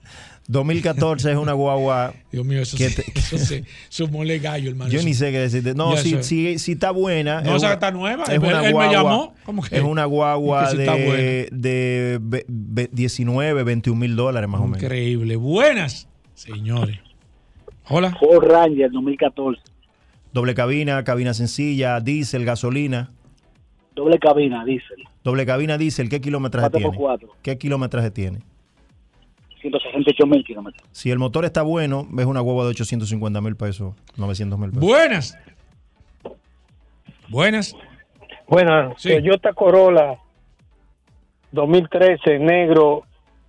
2014 es una guagua. Dios mío, eso, que sí, te- eso sí, eso mole gallo, hermano. Yo eso. ni sé qué decirte. No, si, si, si está buena. No, es o sea, está nueva. Es Él- una él me guagua. llamó, ¿cómo que? Es una guagua de, de ve- ve- 19, 21 mil dólares más o menos. Increíble. Buenas, señores. Hola. Ford Ranger 2014. Doble cabina, cabina sencilla, diésel, gasolina. Doble cabina, diésel. Doble cabina diésel, ¿qué kilometraje tiene? 4x4. ¿Qué kilometraje tiene? 168 mil kilómetros. Si el motor está bueno, ves una guagua de 850 mil pesos, 900 mil pesos. Buenas. Buenas. Bueno, Sí. Toyota Corolla 2013, negro,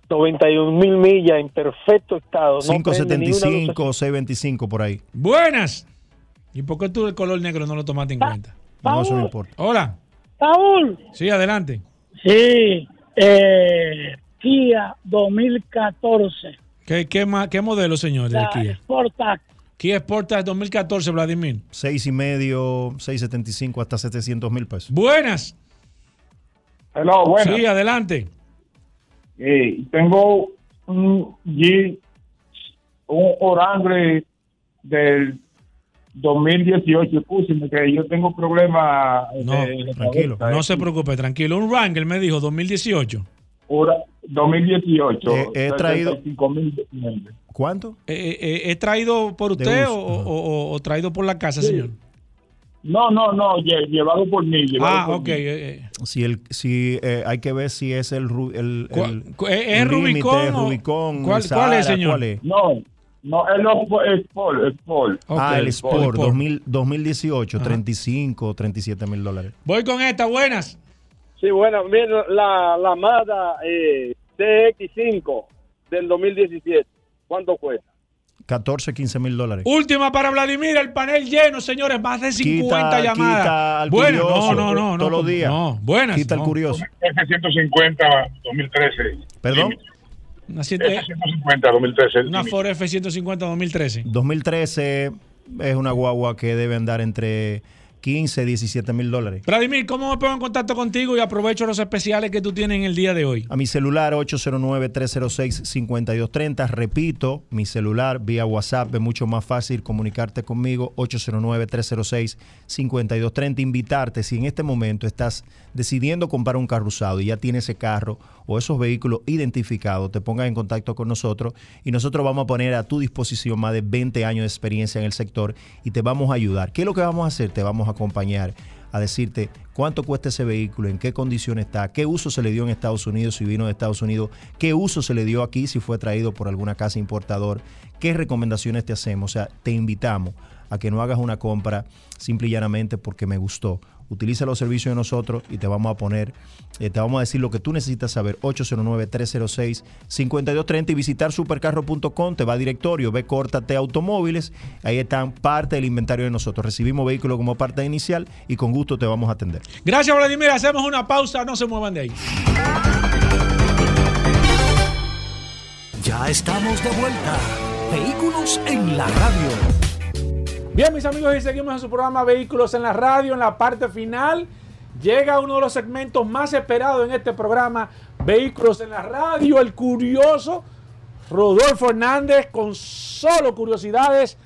91 mil millas, en perfecto estado. no prende ni una luz. 575, 625 por ahí. Buenas. ¿Y por qué tú el color negro no lo tomaste en cuenta? No, eso no importa. Hola. Paul, Sí, adelante. sí, eh, Kia 2014, ¿Qué, qué, ma- qué modelo, señor, de la Kia? Sportac, Kia Sportage 2014, Vladimir. 6 y medio, 675 hasta 700 mil pesos. Buenas. Hello, buenas. Sí, adelante. Eh, tengo un Jeep, un Orange del 2018. Escúcheme que yo tengo problemas. No, de- de tranquilo. cabeza, No eh. se preocupe, tranquilo. Un Wrangler me dijo 2018. Ora- 2018. Eh, he traído- 75,000 documentos. ¿Cuánto? Eh, eh, ¿Es traído por usted o, o- o- o traído por la casa, Sí. señor? No, no, no, lle- llevado por mí. llevado Ah, por ok. mí. eh, eh. Si el, si eh, hay que ver si es el, el, ¿Cu- el- ¿Es el o- Rubicon, ¿Cuál- el cuál es, Sahara, señor? ¿cuál es? No, no, es Sport, es Sport. ah, el Sport, Sport. 2000 2018, Ajá. 35, 37 mil dólares. Voy con esta, buenas. Sí, bueno, mira, la, la Mazda eh, CX5 del 2017, ¿cuánto cuesta? 14, 15 mil dólares. Última para Vladimir, el panel lleno, señores, más de 50 Quita- llamadas. quita al Buenas, curioso, no, no, no, no. todos los días. No, buenas. Quita el no. curioso. F-150 2013. ¿Perdón? Una, siete- F-150 2013. una Ford F-150 2013. 2013 es una guagua que debe andar entre 15 y 17 mil dólares. Vladimir, ¿cómo me pongo en contacto contigo y aprovecho los especiales que tú tienes en el día de hoy? A mi celular 809-306-5230. Repito, mi celular vía WhatsApp es mucho más fácil comunicarte conmigo 809-306-5230. Invitarte si en este momento estás decidiendo comprar un carro usado y ya tienes ese carro o esos vehículos identificados, te pongas en contacto con nosotros y nosotros vamos a poner a tu disposición más de 20 años de experiencia en el sector y te vamos a ayudar. ¿Qué es lo que vamos a hacer? Te vamos a acompañar a decirte cuánto cuesta ese vehículo, en qué condición está, qué uso se le dio en Estados Unidos si vino de Estados Unidos, qué uso se le dio aquí si fue traído por alguna casa importador, qué recomendaciones te hacemos. O sea, te invitamos a que no hagas una compra simple y llanamente porque me gustó. Utiliza los servicios de nosotros y te vamos a poner, eh, te vamos a decir lo que tú necesitas saber. 809-306-5230 y visitar supercarro.com, te va a directorio, ve Córtate Automóviles, ahí están parte del inventario de nosotros. Recibimos vehículos como parte inicial y con gusto te vamos a atender. Gracias, Vladimir. Hacemos una pausa, no se muevan de ahí. Ya estamos de vuelta. Vehículos en la radio. Bien, mis amigos, y seguimos en su programa Vehículos en la Radio. En la parte final llega uno de los segmentos más esperados en este programa, Vehículos en la Radio, el curioso Rodolfo Hernández con solo curiosidades.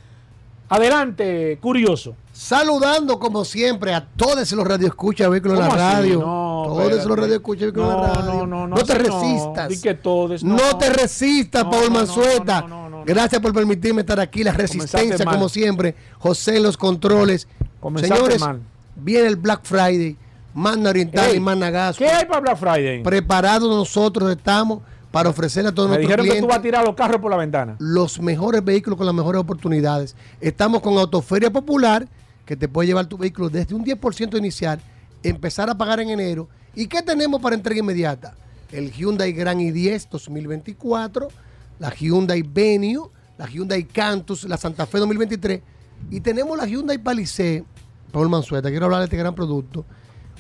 Adelante, curioso. Saludando como siempre a todos los radioescuchas Vehículos en la. Radio. No, todos los radioescuchas Vehículos en la No, Radio. no, no, no, te no. resistas. Que todos, no, no. te resistas, No, Paul no, no, Manzueta. Gracias por permitirme estar aquí. La resistencia, como siempre. José en los controles. Comenzaste Señores, mal. viene el Black Friday. Magna Oriental Ey, y Magna Gas. ¿Qué hay para Black Friday? Preparados nosotros estamos para ofrecerle a todos Me nuestros dijeron que tú clientes vas a tirar los carros por la ventana. los mejores vehículos con las mejores oportunidades. Estamos con Autoferia Popular, que te puede llevar tu vehículo desde un 10% inicial, empezar a pagar en enero. ¿Y qué tenemos para entrega inmediata? El Hyundai Grand i10 2024, la Hyundai Venue, la Hyundai Cantus, la Santa Fe 2023 y tenemos la Hyundai Palisade, Paul Mansueta, quiero hablar de este gran producto.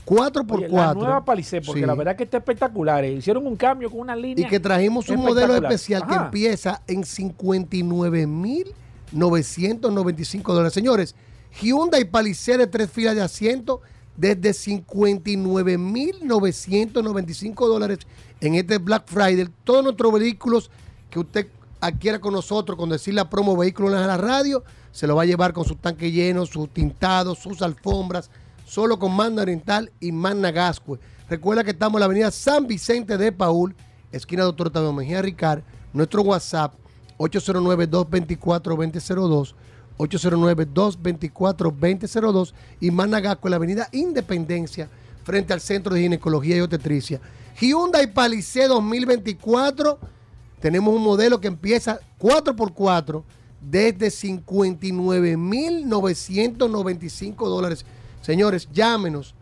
4x4. Oye, la nueva Palisade, porque Sí. la verdad que está espectacular. eh. Hicieron un cambio con una línea. Y que trajimos un modelo especial que empieza en 59.995 dólares. Señores, Hyundai Palisade de tres filas de asiento desde 59.995 dólares en este Black Friday. Todos nuestros vehículos que usted adquiera con nosotros, con decir la promo vehículo en la radio, se lo va a llevar con su tanque lleno, sus tintados, sus alfombras, solo con Magna Oriental y Magna Gascue. Recuerda que estamos en la avenida San Vicente de Paul, esquina Doctor Tadeo Mejía Ricard, nuestro WhatsApp 809-224-2002, 809-224-2002 y Magna Gascue en la avenida Independencia, frente al Centro de Ginecología y Obstetricia. Hyundai Palisade 2024, tenemos un modelo que empieza 4x4 desde 59.995 dólares. Señores, llámenos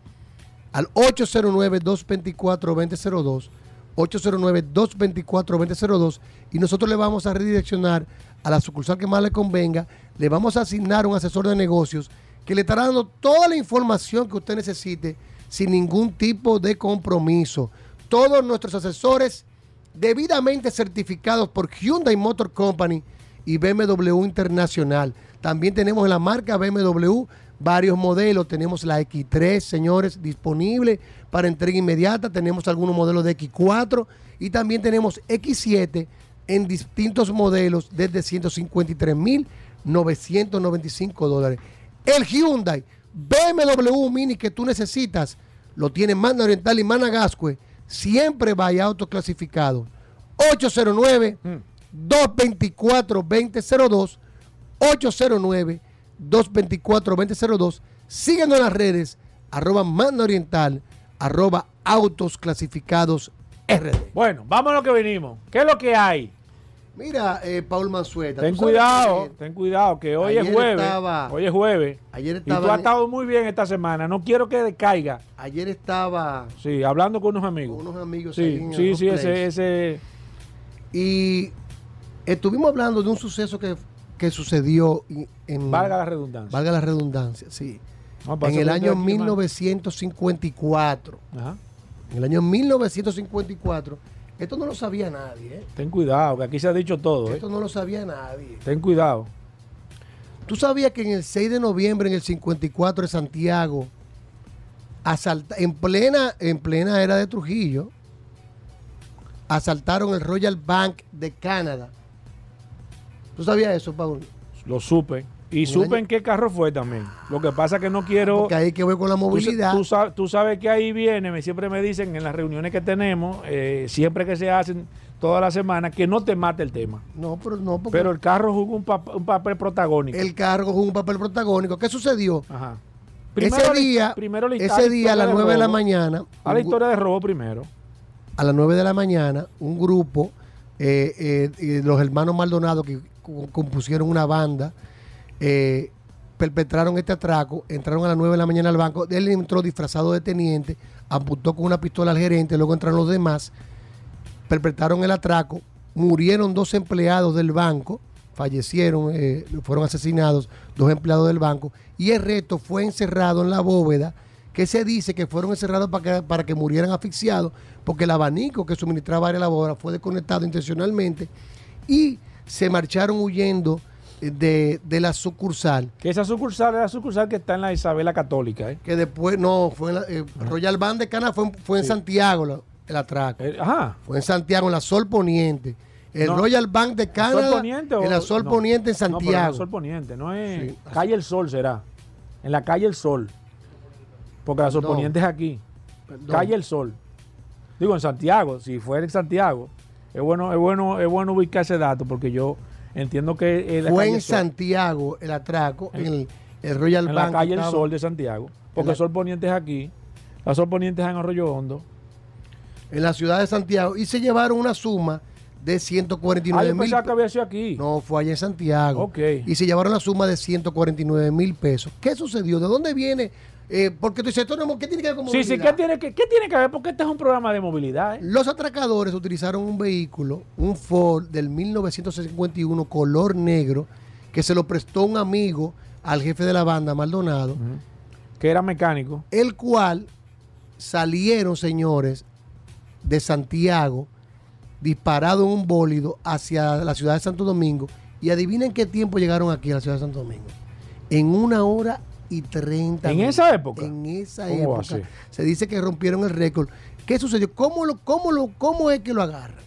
al 809-224-2002, 809-224-2002 y nosotros le vamos a redireccionar a la sucursal que más le convenga, le vamos a asignar un asesor de negocios que le estará dando toda la información que usted necesite sin ningún tipo de compromiso. Todos nuestros asesores debidamente certificados por Hyundai Motor Company y BMW Internacional. También tenemos en la marca BMW varios modelos. Tenemos la X3, señores, disponible para entrega inmediata. Tenemos algunos modelos de X4 y también tenemos X7 en distintos modelos desde 153.995 dólares. El Hyundai BMW Mini que tú necesitas lo tiene Magna Oriental y Magna Gascue. Siempre vaya autoclasificado. 809 224 2002 809 224 2002 Síguenos en las redes, arroba Magna Oriental, arroba Autos Clasificados RD. Bueno, vamos a lo que venimos. ¿Qué es lo que hay? Mira, eh, Paul Mansueta. Ten cuidado, ten cuidado, que hoy es jueves. estaba- hoy es jueves. Ayer y tú estaba has estado muy bien esta semana. No quiero que decaiga. Ayer estaba Sí, hablando con unos amigos. unos amigos Sí, sí, sí, ese, ese. Y estuvimos hablando de un suceso que, que sucedió en... Valga la redundancia. Valga la redundancia, sí. No, en el año estoy aquí, hermano. 1954. Ajá. En el año 1954. Esto no lo sabía nadie, ¿eh? Ten cuidado, que aquí se ha dicho todo. ¿eh? Esto no lo sabía nadie. Ten cuidado. ¿Tú sabías que en el 6 de noviembre, en el 54 de Santiago, asalta- en, plena, en plena era de Trujillo, asaltaron el Royal Bank de Canadá? ¿Tú sabías eso, Paul? Lo supe. Y supe en qué carro fue también. Lo que pasa que no quiero. Porque ahí que voy con la movilidad. Tú, sa- tú sabes que ahí viene, me, siempre me dicen en las reuniones que tenemos, eh, siempre que se hacen toda la semana, que no te mate el tema. No, pero no, porque Pero el carro jugó un, pap- un papel protagónico. el cargo jugó un papel protagónico. ¿Qué sucedió? Ajá. ese la- día, primero la- ese día a las 9 de la mañana, A la historia de robo primero. a las 9 de la mañana, un grupo, eh, eh, los hermanos Maldonado, que co- compusieron una banda, eh, perpetraron este atraco, entraron a las 9 de la mañana al banco, él entró disfrazado de teniente, apuntó con una pistola al gerente, luego entraron los demás, perpetraron el atraco, murieron dos empleados del banco, fallecieron, eh, fueron asesinados dos empleados del banco, y el resto fue encerrado en la bóveda, que se dice que fueron encerrados para que, para que murieran asfixiados, porque el abanico que suministraba aire a la bóveda fue desconectado intencionalmente, y se marcharon huyendo de, de la sucursal. Que esa sucursal es la sucursal que está en la Isabela Católica. ¿eh? Que después, no, fue en la, eh, Royal Band de Cana fue, en- fue en Sí. Santiago la- el atraco. Eh, ajá. Fue en Santiago, en la Sol Poniente. El No. Royal Bank de Canadá, ¿Sol Poniente o- en la Sol no? Poniente en No, pero en la Santiago. Sol Poniente, no es. Sí, calle El Sol será. En la calle El Sol. Porque la Sol Perdón. Poniente es aquí. Perdón. Calle El Sol. Digo, en Santiago, si fuera en Santiago. Es bueno, es bueno, es bueno ubicar ese dato porque yo Entiendo que... eh, Fue en Sol, Santiago el atraco, en el, el Royal en Bank. la calle El Sol de Santiago. Porque la- el Sol Poniente es aquí. La Sol Poniente es en Arroyo Hondo. en la ciudad de Santiago y se llevaron una suma de Ah, 149 yo mil que había sido aquí. No, fue allá en Santiago. Ok. Y se llevaron la suma de 149 mil pesos. ¿Qué sucedió? ¿De dónde viene? Eh, porque tú dices, ¿qué tiene que ver con Sí, sí, movilidad? ¿qué tiene, que, ¿qué tiene que ver? Porque este es un programa de movilidad. ¿eh? Los atracadores utilizaron un vehículo, un Ford del 1951 color negro, que se lo prestó un amigo al jefe de la banda, Maldonado, Que era mecánico. el cual salieron, señores, de Santiago, disparado en un bólido hacia la ciudad de Santo Domingo. Y adivinen qué tiempo llegaron aquí a la ciudad de Santo Domingo. En una hora y 30 ¿En esa época? En esa ¿Cómo va a época. ser? Se dice que rompieron el récord. ¿Qué sucedió? ¿Cómo, lo, cómo, lo, ¿Cómo es que lo agarran?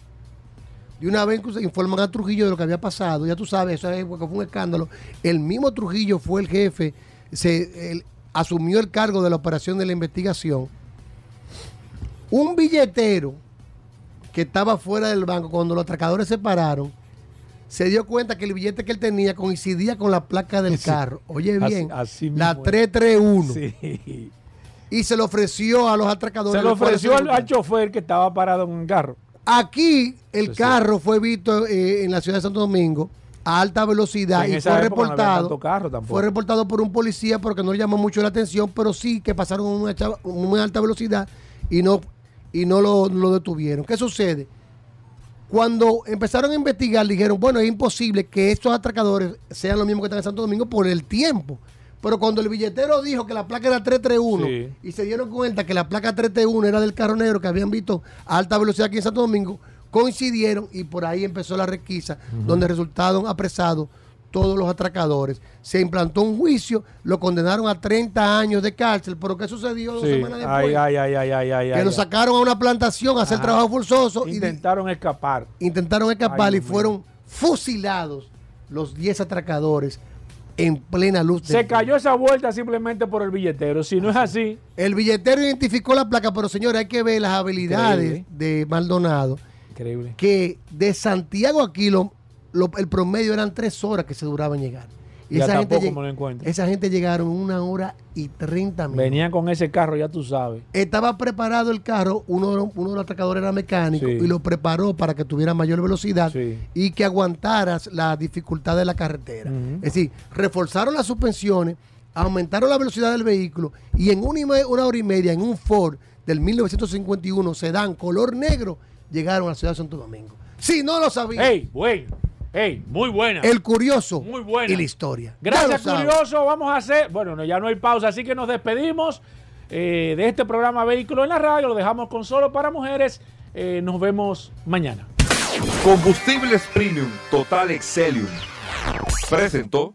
De una vez que se informan a Trujillo de lo que había pasado, ya tú sabes, eso es- fue un escándalo. El mismo Trujillo fue el jefe, se asumió el cargo de la operación de la investigación. Un billetero que estaba fuera del banco, cuando los atracadores se pararon, se dio cuenta que el billete que él tenía coincidía con la placa del carro. Oye bien, así la mismo es. 331. Sí. Y se lo ofreció a los atracadores. Se lo ofreció al, al chofer que estaba parado en un carro. Aquí el Sí, sí. carro fue visto eh, en la ciudad de Santo Domingo a alta velocidad En y fue no reportado. carro fue reportado por un policía porque no le llamó mucho la atención, pero sí que pasaron a una chava- muy alta velocidad y no, y no lo, lo detuvieron. ¿Qué sucede? Cuando empezaron a investigar, dijeron, bueno, es imposible que estos atracadores sean los mismos que están en Santo Domingo por el tiempo. Pero cuando el billetero dijo que la placa era 331 Sí. y se dieron cuenta que la placa 331 era del carro negro que habían visto a alta velocidad aquí en Santo Domingo, coincidieron y por ahí empezó la requisa, donde resultaron apresados todos los atracadores. Se implantó un juicio, lo condenaron a 30 años de cárcel, pero ¿qué sucedió dos Sí. semanas después? Ay, ay, ay, ay, ay, ay. que lo sacaron a una plantación a hacer Ajá. trabajo forzoso y Intentaron escapar. intentaron escapar y fueron fusilados los 10 atracadores en plena luz Se cayó esa vuelta simplemente por el billetero. Si no es así, El billetero identificó la placa, pero señores, hay que ver las habilidades de Maldonado, increíble. que de Santiago a aquí lo- el promedio eran tres horas que se duraba en llegar. Y esa hasta gente, me lo esa gente llegaron una hora y 30 minutos. Venían con ese carro, ya tú sabes. Estaba preparado el carro, uno, de los- uno de los atracadores era mecánico Sí. y lo preparó para que tuviera mayor velocidad Sí. y que aguantara la dificultad de la carretera. Es decir, reforzaron las suspensiones, aumentaron la velocidad del vehículo y en una, y me- una hora y media en un Ford del 1951 sedán color negro llegaron a la ciudad de Santo Domingo. Si no lo sabían, ¡Ey, bueno! ¡Ey, muy buena! el curioso Muy buena. y la historia. Gracias, curioso. Vamos a hacer. Bueno, no, ya no hay pausa, así que nos despedimos eh, de este programa Vehículo en la Radio. Lo dejamos con solo para mujeres. Eh, nos vemos mañana. Combustibles Premium Total Excelium presentó